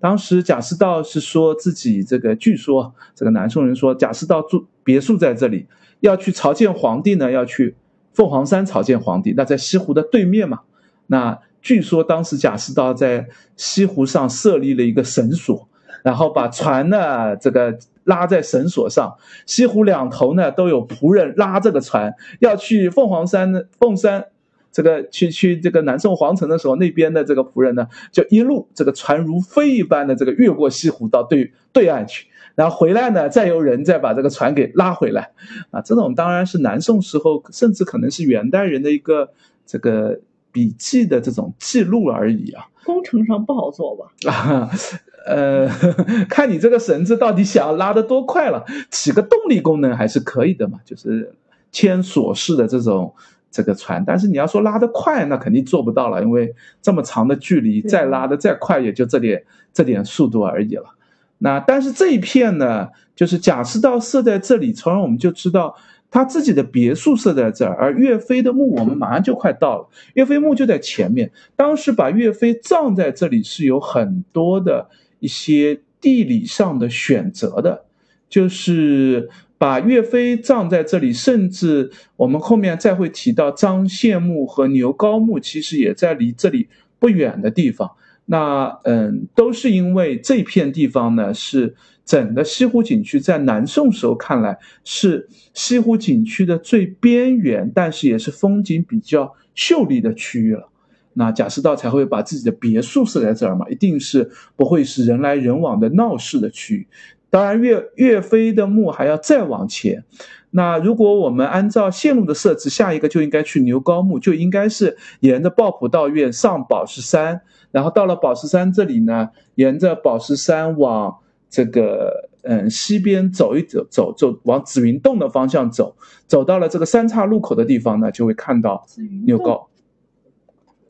当时贾似道是说自己这个，据说这个南宋人说贾似道住别墅在这里，要去朝见皇帝呢，要去凤凰山朝见皇帝，那在西湖的对面嘛。那据说当时贾似道在西湖上设立了一个绳索，然后把船呢这个拉在绳索上，西湖两头呢都有仆人拉这个船，要去凤凰山凤山。这个去去这个南宋皇城的时候，那边的这个仆人呢，就一路这个船如飞一般的这个越过西湖到对对岸去，然后回来呢，再由人再把这个船给拉回来，啊，这种当然是南宋时候，甚至可能是元代人的一个这个笔记的这种记录而已啊。工程上不好做吧？啊，呃，看你这个绳子到底想要拉得多快了，起个动力功能还是可以的嘛，就是牵索式的这种。这个船，但是你要说拉得快，那肯定做不到了，因为这么长的距离，再拉得再快，也就这点这点速度而已了。那但是这一片呢，就是贾似道设在这里，从而我们就知道他自己的别墅设在这儿，而岳飞的墓我们马上就快到了，岳飞墓就在前面。当时把岳飞葬在这里是有很多的一些地理上的选择的，就是。把岳飞葬在这里，甚至我们后面再会提到张献墓和牛高墓，其实也在离这里不远的地方。那嗯，都是因为这片地方呢，是整个西湖景区在南宋时候看来是西湖景区的最边缘，但是也是风景比较秀丽的区域了。那贾似道才会把自己的别墅设在这儿嘛，一定是不会是人来人往的闹市的区域。当然，岳岳飞的墓还要再往前。那如果我们按照线路的设置，下一个就应该去牛高墓，就应该是沿着抱朴道院上宝石山，然后到了宝石山这里呢，沿着宝石山往这个嗯西边走一走，走走往紫云洞的方向走，走到了这个三岔路口的地方呢，就会看到牛高。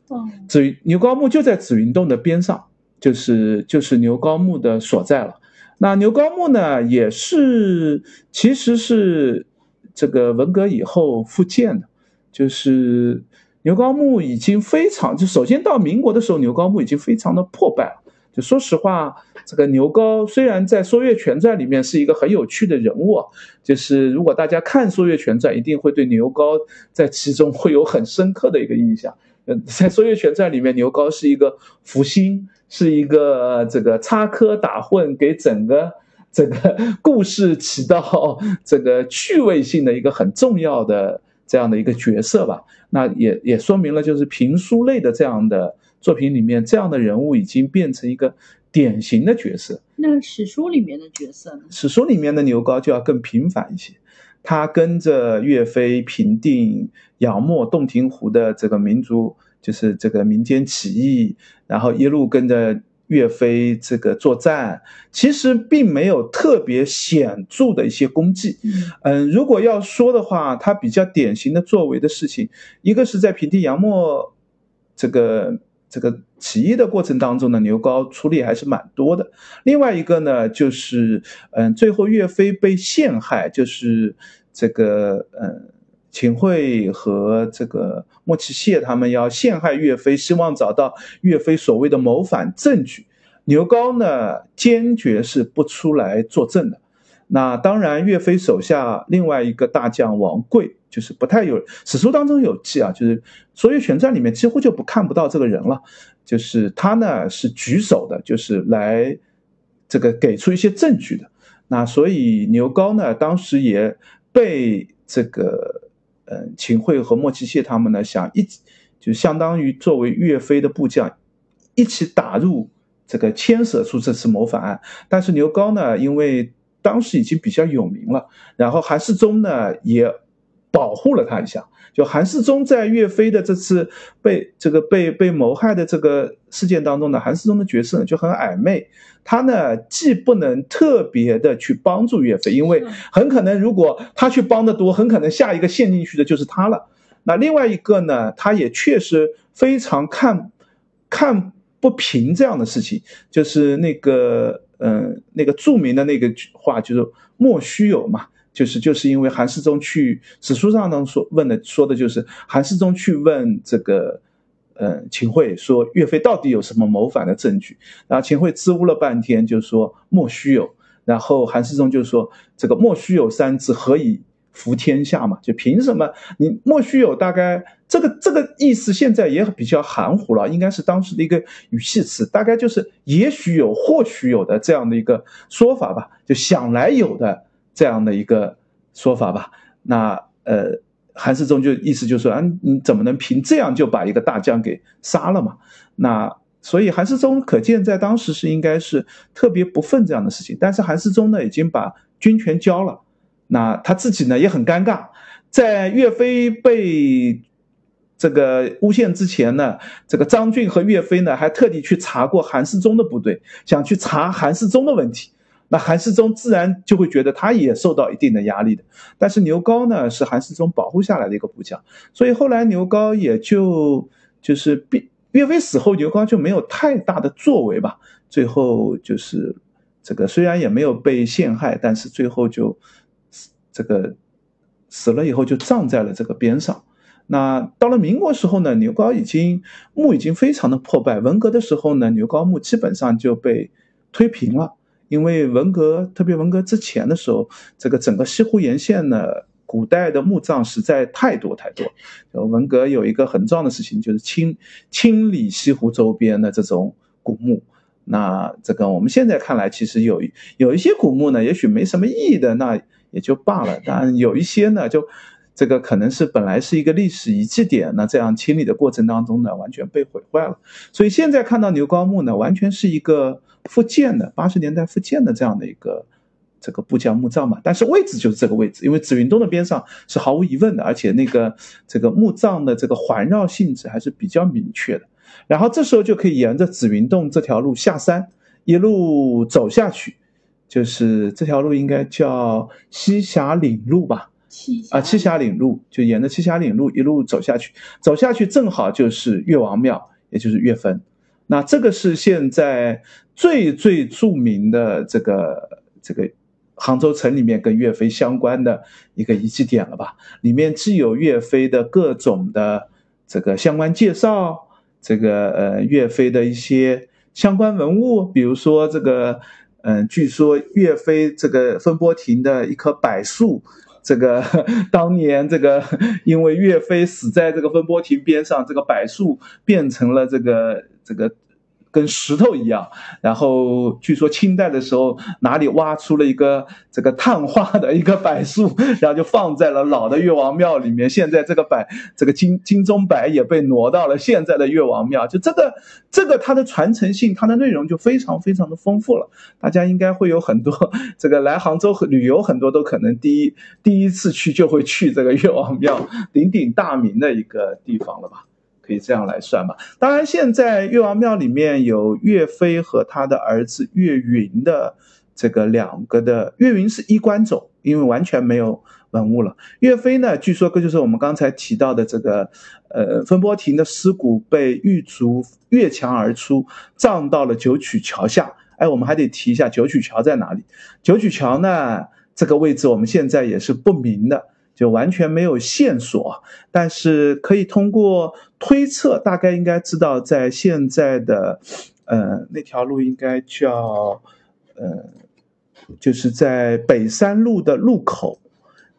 哦，紫云牛高墓就在紫云洞的边上，就是就是牛高墓的所在了。那牛高墓呢，也是其实是这个文革以后复建的，就是牛高墓已经非常，就首先到民国的时候，牛高墓已经非常的破败了。就说实话，这个牛高虽然在《说岳全传》里面是一个很有趣的人物，就是如果大家看《说岳全传》，一定会对牛高在其中会有很深刻的一个印象。呃，在《说岳全传》里面，牛高是一个福星。是一个这个插科打诨，给整个 这个故事起到这个趣味性的一个很重要的这样的一个角色吧。那也也说明了，就是评书类的这样的作品里面，这样的人物已经变成一个典型的角色。那史书里面的角色呢？史书里面的牛皋就要更平凡一些，他跟着岳飞平定杨墨洞庭湖的这个民族。就是这个民间起义，然后一路跟着岳飞这个作战，其实并没有特别显著的一些功绩。嗯，如果要说的话，他比较典型的作为的事情，一个是在平定杨墨这个这个起义的过程当中呢，牛皋出力还是蛮多的。另外一个呢，就是嗯，最后岳飞被陷害，就是这个嗯。秦桧和这个莫奇谢他们要陷害岳飞，希望找到岳飞所谓的谋反证据。牛皋呢，坚决是不出来作证的。那当然，岳飞手下另外一个大将王贵，就是不太有史书当中有记啊，就是《说岳全传》里面几乎就不看不到这个人了。就是他呢是举手的，就是来这个给出一些证据的。那所以牛皋呢，当时也被这个。嗯，秦桧和莫奇谢他们呢，想一就相当于作为岳飞的部将，一起打入这个牵涉出这次谋反案。但是牛皋呢，因为当时已经比较有名了，然后韩世忠呢也保护了他一下。就韩世忠在岳飞的这次被这个被被谋害的这个事件当中呢，韩世忠的角色呢就很暧昧。他呢既不能特别的去帮助岳飞，因为很可能如果他去帮的多，很可能下一个陷进去的就是他了。那另外一个呢，他也确实非常看看不平这样的事情，就是那个嗯那个著名的那个话，就是莫须有嘛。就是就是因为韩世忠去史书上呢说问的说的就是韩世忠去问这个，呃秦桧说岳飞到底有什么谋反的证据，然后秦桧支吾了半天就说莫须有，然后韩世忠就说这个莫须有三字何以服天下嘛，就凭什么？你莫须有大概这个这个意思现在也比较含糊了，应该是当时的一个语气词，大概就是也许有或许有的这样的一个说法吧，就想来有的。这样的一个说法吧，那呃，韩世忠就意思就是说，啊，你怎么能凭这样就把一个大将给杀了嘛？那所以韩世忠可见在当时是应该是特别不忿这样的事情，但是韩世忠呢已经把军权交了，那他自己呢也很尴尬，在岳飞被这个诬陷之前呢，这个张俊和岳飞呢还特地去查过韩世忠的部队，想去查韩世忠的问题。那韩世忠自然就会觉得他也受到一定的压力的，但是牛皋呢是韩世忠保护下来的一个部将，所以后来牛皋也就就是岳飞死后，牛皋就没有太大的作为吧。最后就是这个虽然也没有被陷害，但是最后就这个死了以后就葬在了这个边上。那到了民国时候呢，牛皋已经墓已经非常的破败。文革的时候呢，牛皋墓基本上就被推平了。因为文革，特别文革之前的时候，这个整个西湖沿线呢，古代的墓葬实在太多太多。文革有一个很重要的事情，就是清清理西湖周边的这种古墓。那这个我们现在看来，其实有有一些古墓呢，也许没什么意义的，那也就罢了。但有一些呢，就这个可能是本来是一个历史遗迹点，那这样清理的过程当中呢，完全被毁坏了。所以现在看到牛皋墓呢，完全是一个。复建的八十年代复建的这样的一个这个部将墓葬嘛，但是位置就是这个位置，因为紫云洞的边上是毫无疑问的，而且那个这个墓葬的这个环绕性质还是比较明确的。然后这时候就可以沿着紫云洞这条路下山，一路走下去，就是这条路应该叫栖霞岭路吧？啊，栖霞岭路就沿着栖霞岭路一路走下去，走下去正好就是岳王庙，也就是岳坟。那这个是现在最最著名的这个这个杭州城里面跟岳飞相关的一个遗迹点了吧？里面既有岳飞的各种的这个相关介绍，这个呃岳飞的一些相关文物，比如说这个嗯，据说岳飞这个风波亭的一棵柏树。这个 当年，这个 因为岳飞死在这个风波亭边上，这个柏树变成了这个这个。跟石头一样，然后据说清代的时候哪里挖出了一个这个碳化的一个柏树，然后就放在了老的岳王庙里面。现在这个柏，这个金金钟柏也被挪到了现在的岳王庙。就这个这个它的传承性，它的内容就非常非常的丰富了。大家应该会有很多这个来杭州旅游，很多都可能第一第一次去就会去这个岳王庙，鼎鼎大名的一个地方了吧。可以这样来算吧。当然，现在岳王庙里面有岳飞和他的儿子岳云的这个两个的。岳云是衣冠冢，因为完全没有文物了。岳飞呢，据说就是我们刚才提到的这个，呃，风波亭的尸骨被狱卒越墙而出，葬到了九曲桥下。哎，我们还得提一下九曲桥在哪里。九曲桥呢，这个位置我们现在也是不明的。就完全没有线索，但是可以通过推测，大概应该知道，在现在的，呃，那条路应该叫，呃，就是在北山路的路口，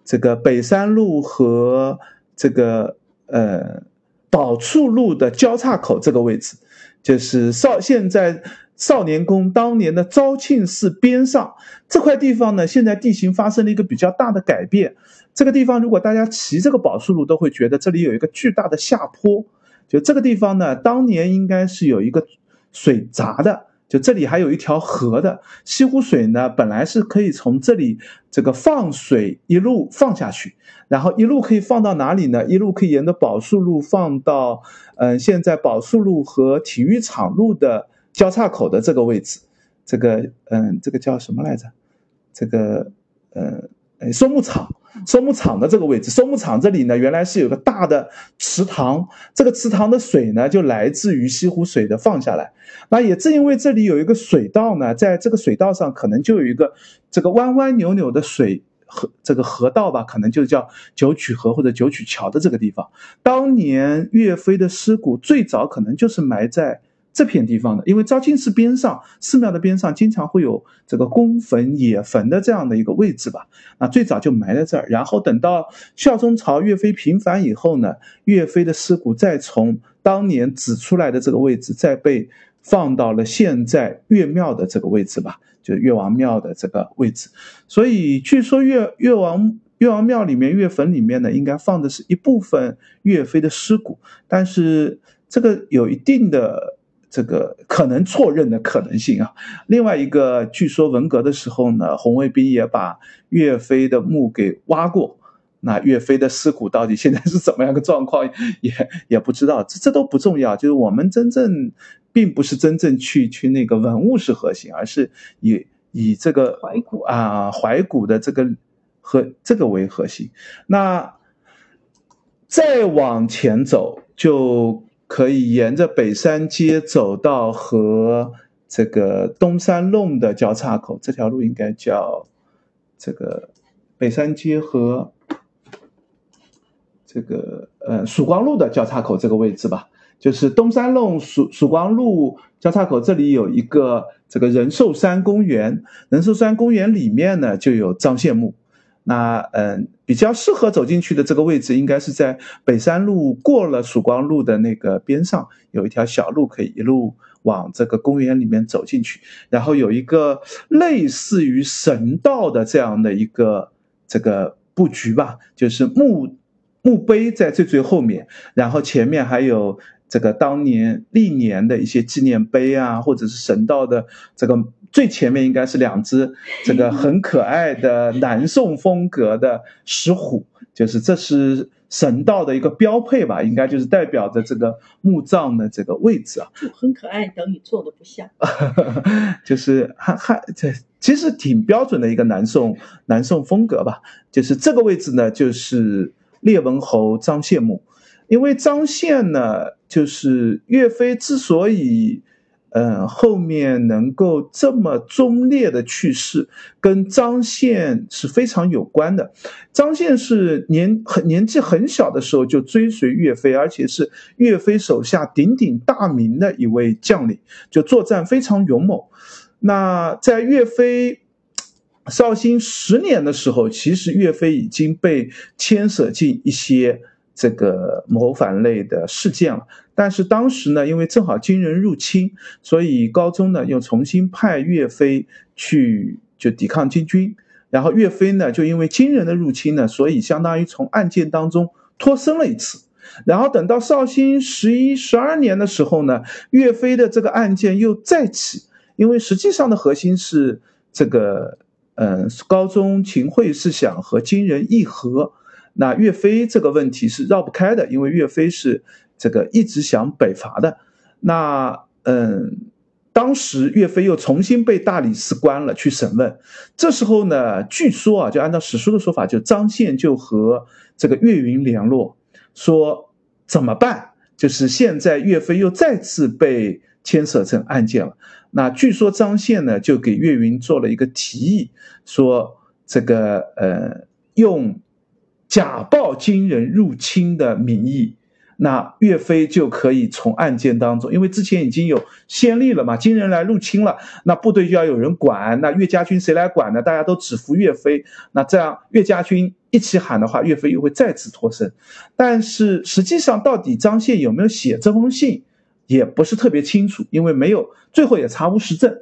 这个北山路和这个呃宝处路的交叉口这个位置，就是少现在少年宫当年的昭庆寺边上这块地方呢，现在地形发生了一个比较大的改变。这个地方，如果大家骑这个宝树路，都会觉得这里有一个巨大的下坡。就这个地方呢，当年应该是有一个水闸的，就这里还有一条河的西湖水呢，本来是可以从这里这个放水一路放下去，然后一路可以放到哪里呢？一路可以沿着宝树路放到，嗯，现在宝树路和体育场路的交叉口的这个位置，这个嗯，这个叫什么来着？这个呃，松木场。松木场的这个位置，松木场这里呢，原来是有个大的池塘，这个池塘的水呢，就来自于西湖水的放下来。那也正因为这里有一个水道呢，在这个水道上可能就有一个这个弯弯扭扭的水河，这个河道吧，可能就叫九曲河或者九曲桥的这个地方。当年岳飞的尸骨最早可能就是埋在。这片地方的，因为昭庆寺边上，寺庙的边上经常会有这个公坟、野坟的这样的一个位置吧。那最早就埋在这儿，然后等到孝宗朝岳飞平反以后呢，岳飞的尸骨再从当年指出来的这个位置，再被放到了现在岳庙的这个位置吧，就岳王庙的这个位置。所以据说岳岳王岳王庙里面岳坟里面呢，应该放的是一部分岳飞的尸骨，但是这个有一定的。这个可能错认的可能性啊，另外一个，据说文革的时候呢，红卫兵也把岳飞的墓给挖过，那岳飞的尸骨到底现在是怎么样个状况，也也不知道，这这都不重要，就是我们真正并不是真正去去那个文物是核心，而是以以这个怀古。啊怀古的这个和这个为核心，那再往前走就。可以沿着北山街走到和这个东山弄的交叉口，这条路应该叫这个北山街和这个呃曙光路的交叉口这个位置吧。就是东山弄曙曙光路交叉口这里有一个这个仁寿山公园，仁寿山公园里面呢就有张献墓。那嗯，比较适合走进去的这个位置，应该是在北山路过了曙光路的那个边上，有一条小路可以一路往这个公园里面走进去。然后有一个类似于神道的这样的一个这个布局吧，就是墓墓碑在最最后面，然后前面还有这个当年历年的一些纪念碑啊，或者是神道的这个。最前面应该是两只这个很可爱的南宋风格的石虎，就是这是神道的一个标配吧，应该就是代表着这个墓葬的这个位置啊。很可爱，等于做的不像，就是还还这其实挺标准的一个南宋南宋风格吧。就是这个位置呢，就是列文侯张献墓，因为张献呢，就是岳飞之所以。嗯，后面能够这么忠烈的去世，跟张献是非常有关的。张献是年很年纪很小的时候就追随岳飞，而且是岳飞手下鼎鼎大名的一位将领，就作战非常勇猛。那在岳飞绍兴十年的时候，其实岳飞已经被牵涉进一些。这个谋反类的事件了，但是当时呢，因为正好金人入侵，所以高宗呢又重新派岳飞去就抵抗金军，然后岳飞呢就因为金人的入侵呢，所以相当于从案件当中脱身了一次，然后等到绍兴十一、十二年的时候呢，岳飞的这个案件又再起，因为实际上的核心是这个，嗯，高宗秦桧是想和金人议和。那岳飞这个问题是绕不开的，因为岳飞是这个一直想北伐的。那嗯，当时岳飞又重新被大理寺关了，去审问。这时候呢，据说啊，就按照史书的说法，就张献就和这个岳云联络，说怎么办？就是现在岳飞又再次被牵扯成案件了。那据说张献呢，就给岳云做了一个提议，说这个呃用。假报金人入侵的名义，那岳飞就可以从案件当中，因为之前已经有先例了嘛，金人来入侵了，那部队就要有人管，那岳家军谁来管呢？大家都只服岳飞，那这样岳家军一起喊的话，岳飞又会再次脱身。但是实际上，到底张献有没有写这封信，也不是特别清楚，因为没有，最后也查无实证。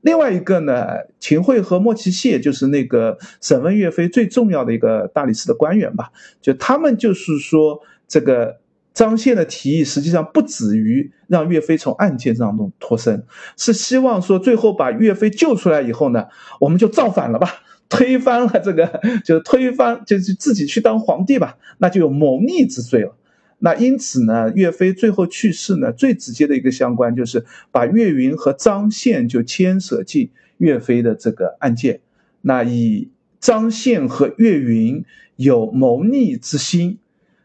另外一个呢，秦桧和莫奇谢就是那个审问岳飞最重要的一个大理寺的官员吧，就他们就是说这个张宪的提议实际上不止于让岳飞从案件当中脱身，是希望说最后把岳飞救出来以后呢，我们就造反了吧，推翻了这个，就是推翻，就是自己去当皇帝吧，那就有谋逆之罪了。那因此呢，岳飞最后去世呢，最直接的一个相关就是把岳云和张宪就牵涉进岳飞的这个案件，那以张宪和岳云有谋逆之心。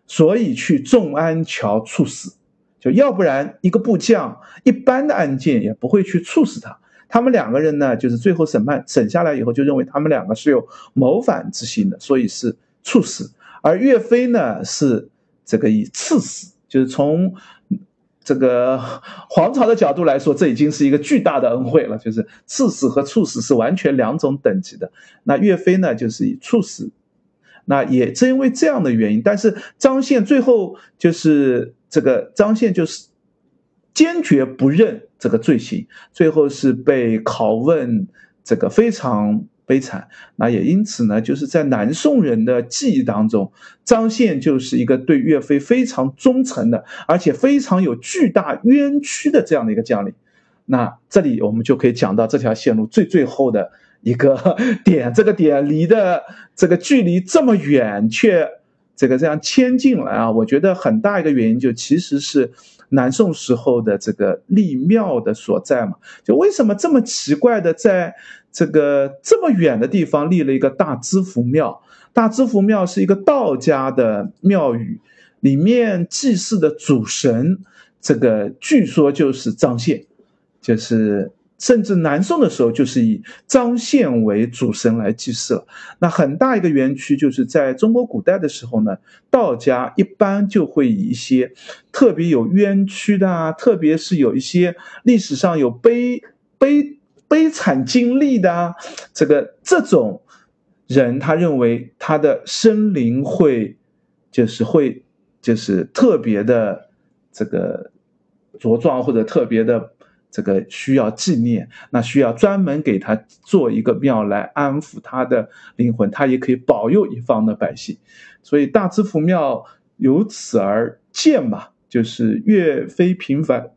所以去众安桥处死，就要不然一个部将一般的案件也不会去处死他。他们两个人呢，就是最后审判审下来以后，就认为他们两个是有谋反之心的，所以是处死。而岳飞呢，是这个以赐死，就是从这个皇朝的角度来说，这已经是一个巨大的恩惠了。就是赐死和处死是完全两种等级的。那岳飞呢，就是以处死。那也正因为这样的原因，但是张宪最后就是这个张宪就是坚决不认这个罪行，最后是被拷问，这个非常悲惨。那也因此呢，就是在南宋人的记忆当中，张宪就是一个对岳飞非常忠诚的，而且非常有巨大冤屈的这样的一个将领。那这里我们就可以讲到这条线路最最后的。一个 点，这个点离的这个距离这么远，却这个这样迁进来啊！我觉得很大一个原因就其实是南宋时候的这个立庙的所在嘛。就为什么这么奇怪的，在这个这么远的地方立了一个大知府庙？大知府庙是一个道家的庙宇，里面祭祀的主神，这个据说就是张宪，就是。甚至南宋的时候，就是以张宪为主神来祭祀了。那很大一个园区，就是在中国古代的时候呢，道家一般就会以一些特别有冤屈的啊，特别是有一些历史上有悲悲悲惨经历的啊，这个这种人，他认为他的生灵会就是会就是特别的这个茁壮或者特别的。这个需要纪念，那需要专门给他做一个庙来安抚他的灵魂，他也可以保佑一方的百姓，所以大慈福庙由此而建嘛，就是岳飞平反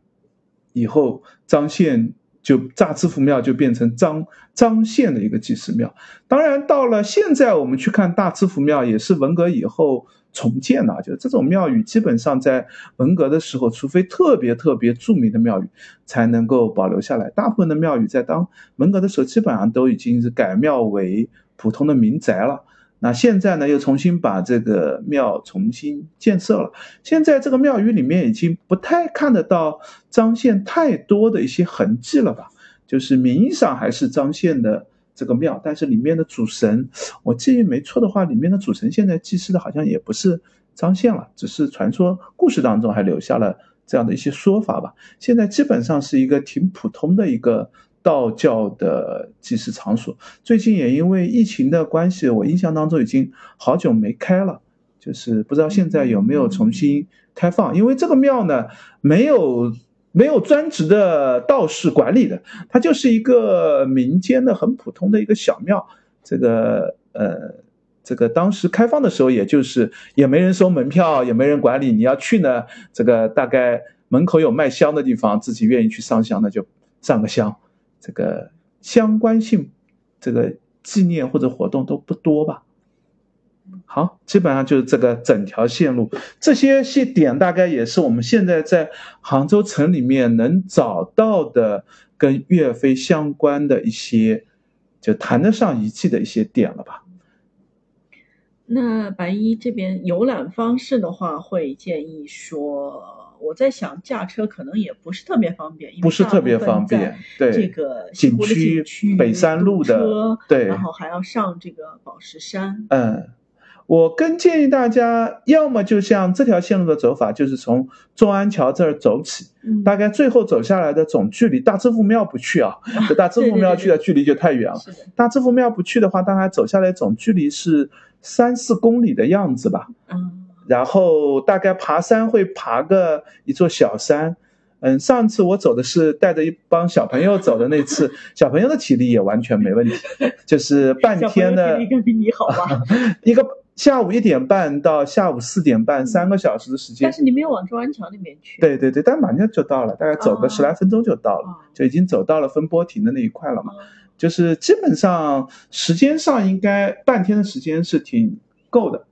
以后，张宪就大慈福庙就变成张张宪的一个祭祀庙。当然，到了现在我们去看大慈福庙，也是文革以后。重建呢，就这种庙宇，基本上在文革的时候，除非特别特别著名的庙宇，才能够保留下来。大部分的庙宇在当文革的时候，基本上都已经是改庙为普通的民宅了。那现在呢，又重新把这个庙重新建设了。现在这个庙宇里面已经不太看得到张宪太多的一些痕迹了吧？就是名义上还是张宪的。这个庙，但是里面的主神，我记忆没错的话，里面的主神现在祭祀的好像也不是张宪了，只是传说故事当中还留下了这样的一些说法吧。现在基本上是一个挺普通的一个道教的祭祀场所。最近也因为疫情的关系，我印象当中已经好久没开了，就是不知道现在有没有重新开放。因为这个庙呢，没有。没有专职的道士管理的，它就是一个民间的很普通的一个小庙。这个呃，这个当时开放的时候，也就是也没人收门票，也没人管理。你要去呢，这个大概门口有卖香的地方，自己愿意去上香，那就上个香。这个相关性，这个纪念或者活动都不多吧。好，基本上就是这个整条线路，这些些点大概也是我们现在在杭州城里面能找到的跟岳飞相关的一些，就谈得上遗迹的一些点了吧。那白衣这边游览方式的话，会建议说，我在想驾车可能也不是特别方便，不是特别方便，对这个景区北山路的，对，然后还要上这个宝石山，嗯。我更建议大家，要么就像这条线路的走法，就是从中安桥这儿走起，大概最后走下来的总距离，大知府庙不去啊，这大知府庙去的距离就太远了。大知府庙不去的话，大概走下来总距离是三四公里的样子吧。嗯，然后大概爬山会爬个一座小山。嗯，上次我走的是带着一帮小朋友走的那次，小朋友的体力也完全没问题，就是半天的。体力比你好吧？一个。下午一点半到下午四点半，三个小时的时间但。是你没有往中安桥那边去。对对对，但马上就到了，大概走个哦十来分钟就到了，哦就已经走到了分波亭的那一块了嘛。哦就是基本上时间上应该半天的时间是挺够的，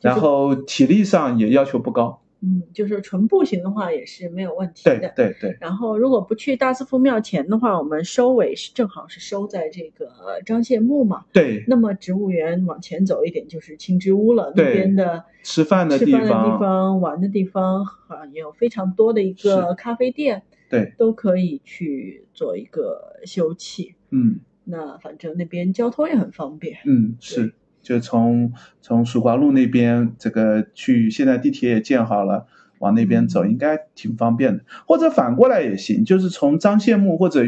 然后体力上也要求不高。嗯，就是纯步行的话也是没有问题的。对对然后，如果不去大字夫庙前的话，我们收尾是正好是收在这个张谢墓嘛。对，那么植物园往前走一点就是青之屋了，那边的吃饭的地方吃饭的地方，玩的地方，啊，也有非常多的一个咖啡店，对，都可以去做一个休憩。嗯那反正那边交通也很方便。嗯是，就从从曙光路那边这个去，现在地铁也建好了。往那边走嗯应该挺方便的，或者反过来也行，就是从张谢墓或者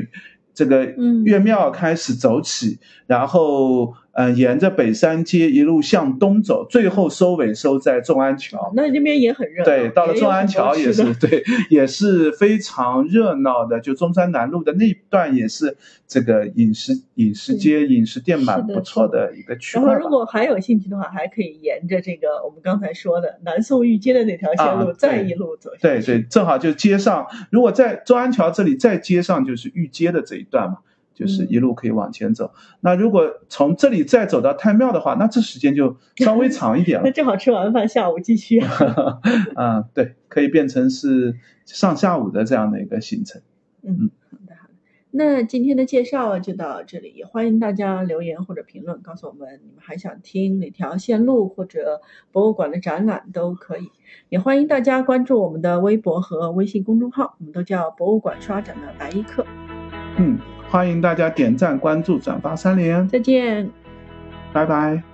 这个嗯岳庙开始走起，然后呃沿着北山街一路向东走，最后收尾收在众安桥。那那边也很热闹，对，到了众安桥也是对，也是非常热闹的。就中山南路的那一段也是这个饮食饮食街、饮食店蛮不错的一个区然后，如果还有兴趣的话，还可以沿着这个我们刚才说的南宋御街的那条线路，啊再一路走下去。对对，正好就接上。如果在中安桥这里再接上，就是御街的这一段嘛，就是嗯一路可以往前走。那如果从这里再走到太庙的话，那这时间就稍微长一点了 那。正好吃完饭下午继续。嗯，对，可以变成是上下午的这样的一个行程。嗯，好的好的。那今天的介绍就到这里，也欢迎大家留言或者评论告诉我们你们还想听哪条线路或者博物馆的展览都可以。也欢迎大家关注我们的微博和微信公众号，我们都叫博物馆刷展的白衣客。嗯，欢迎大家点赞、关注、转发三连，再见。拜拜。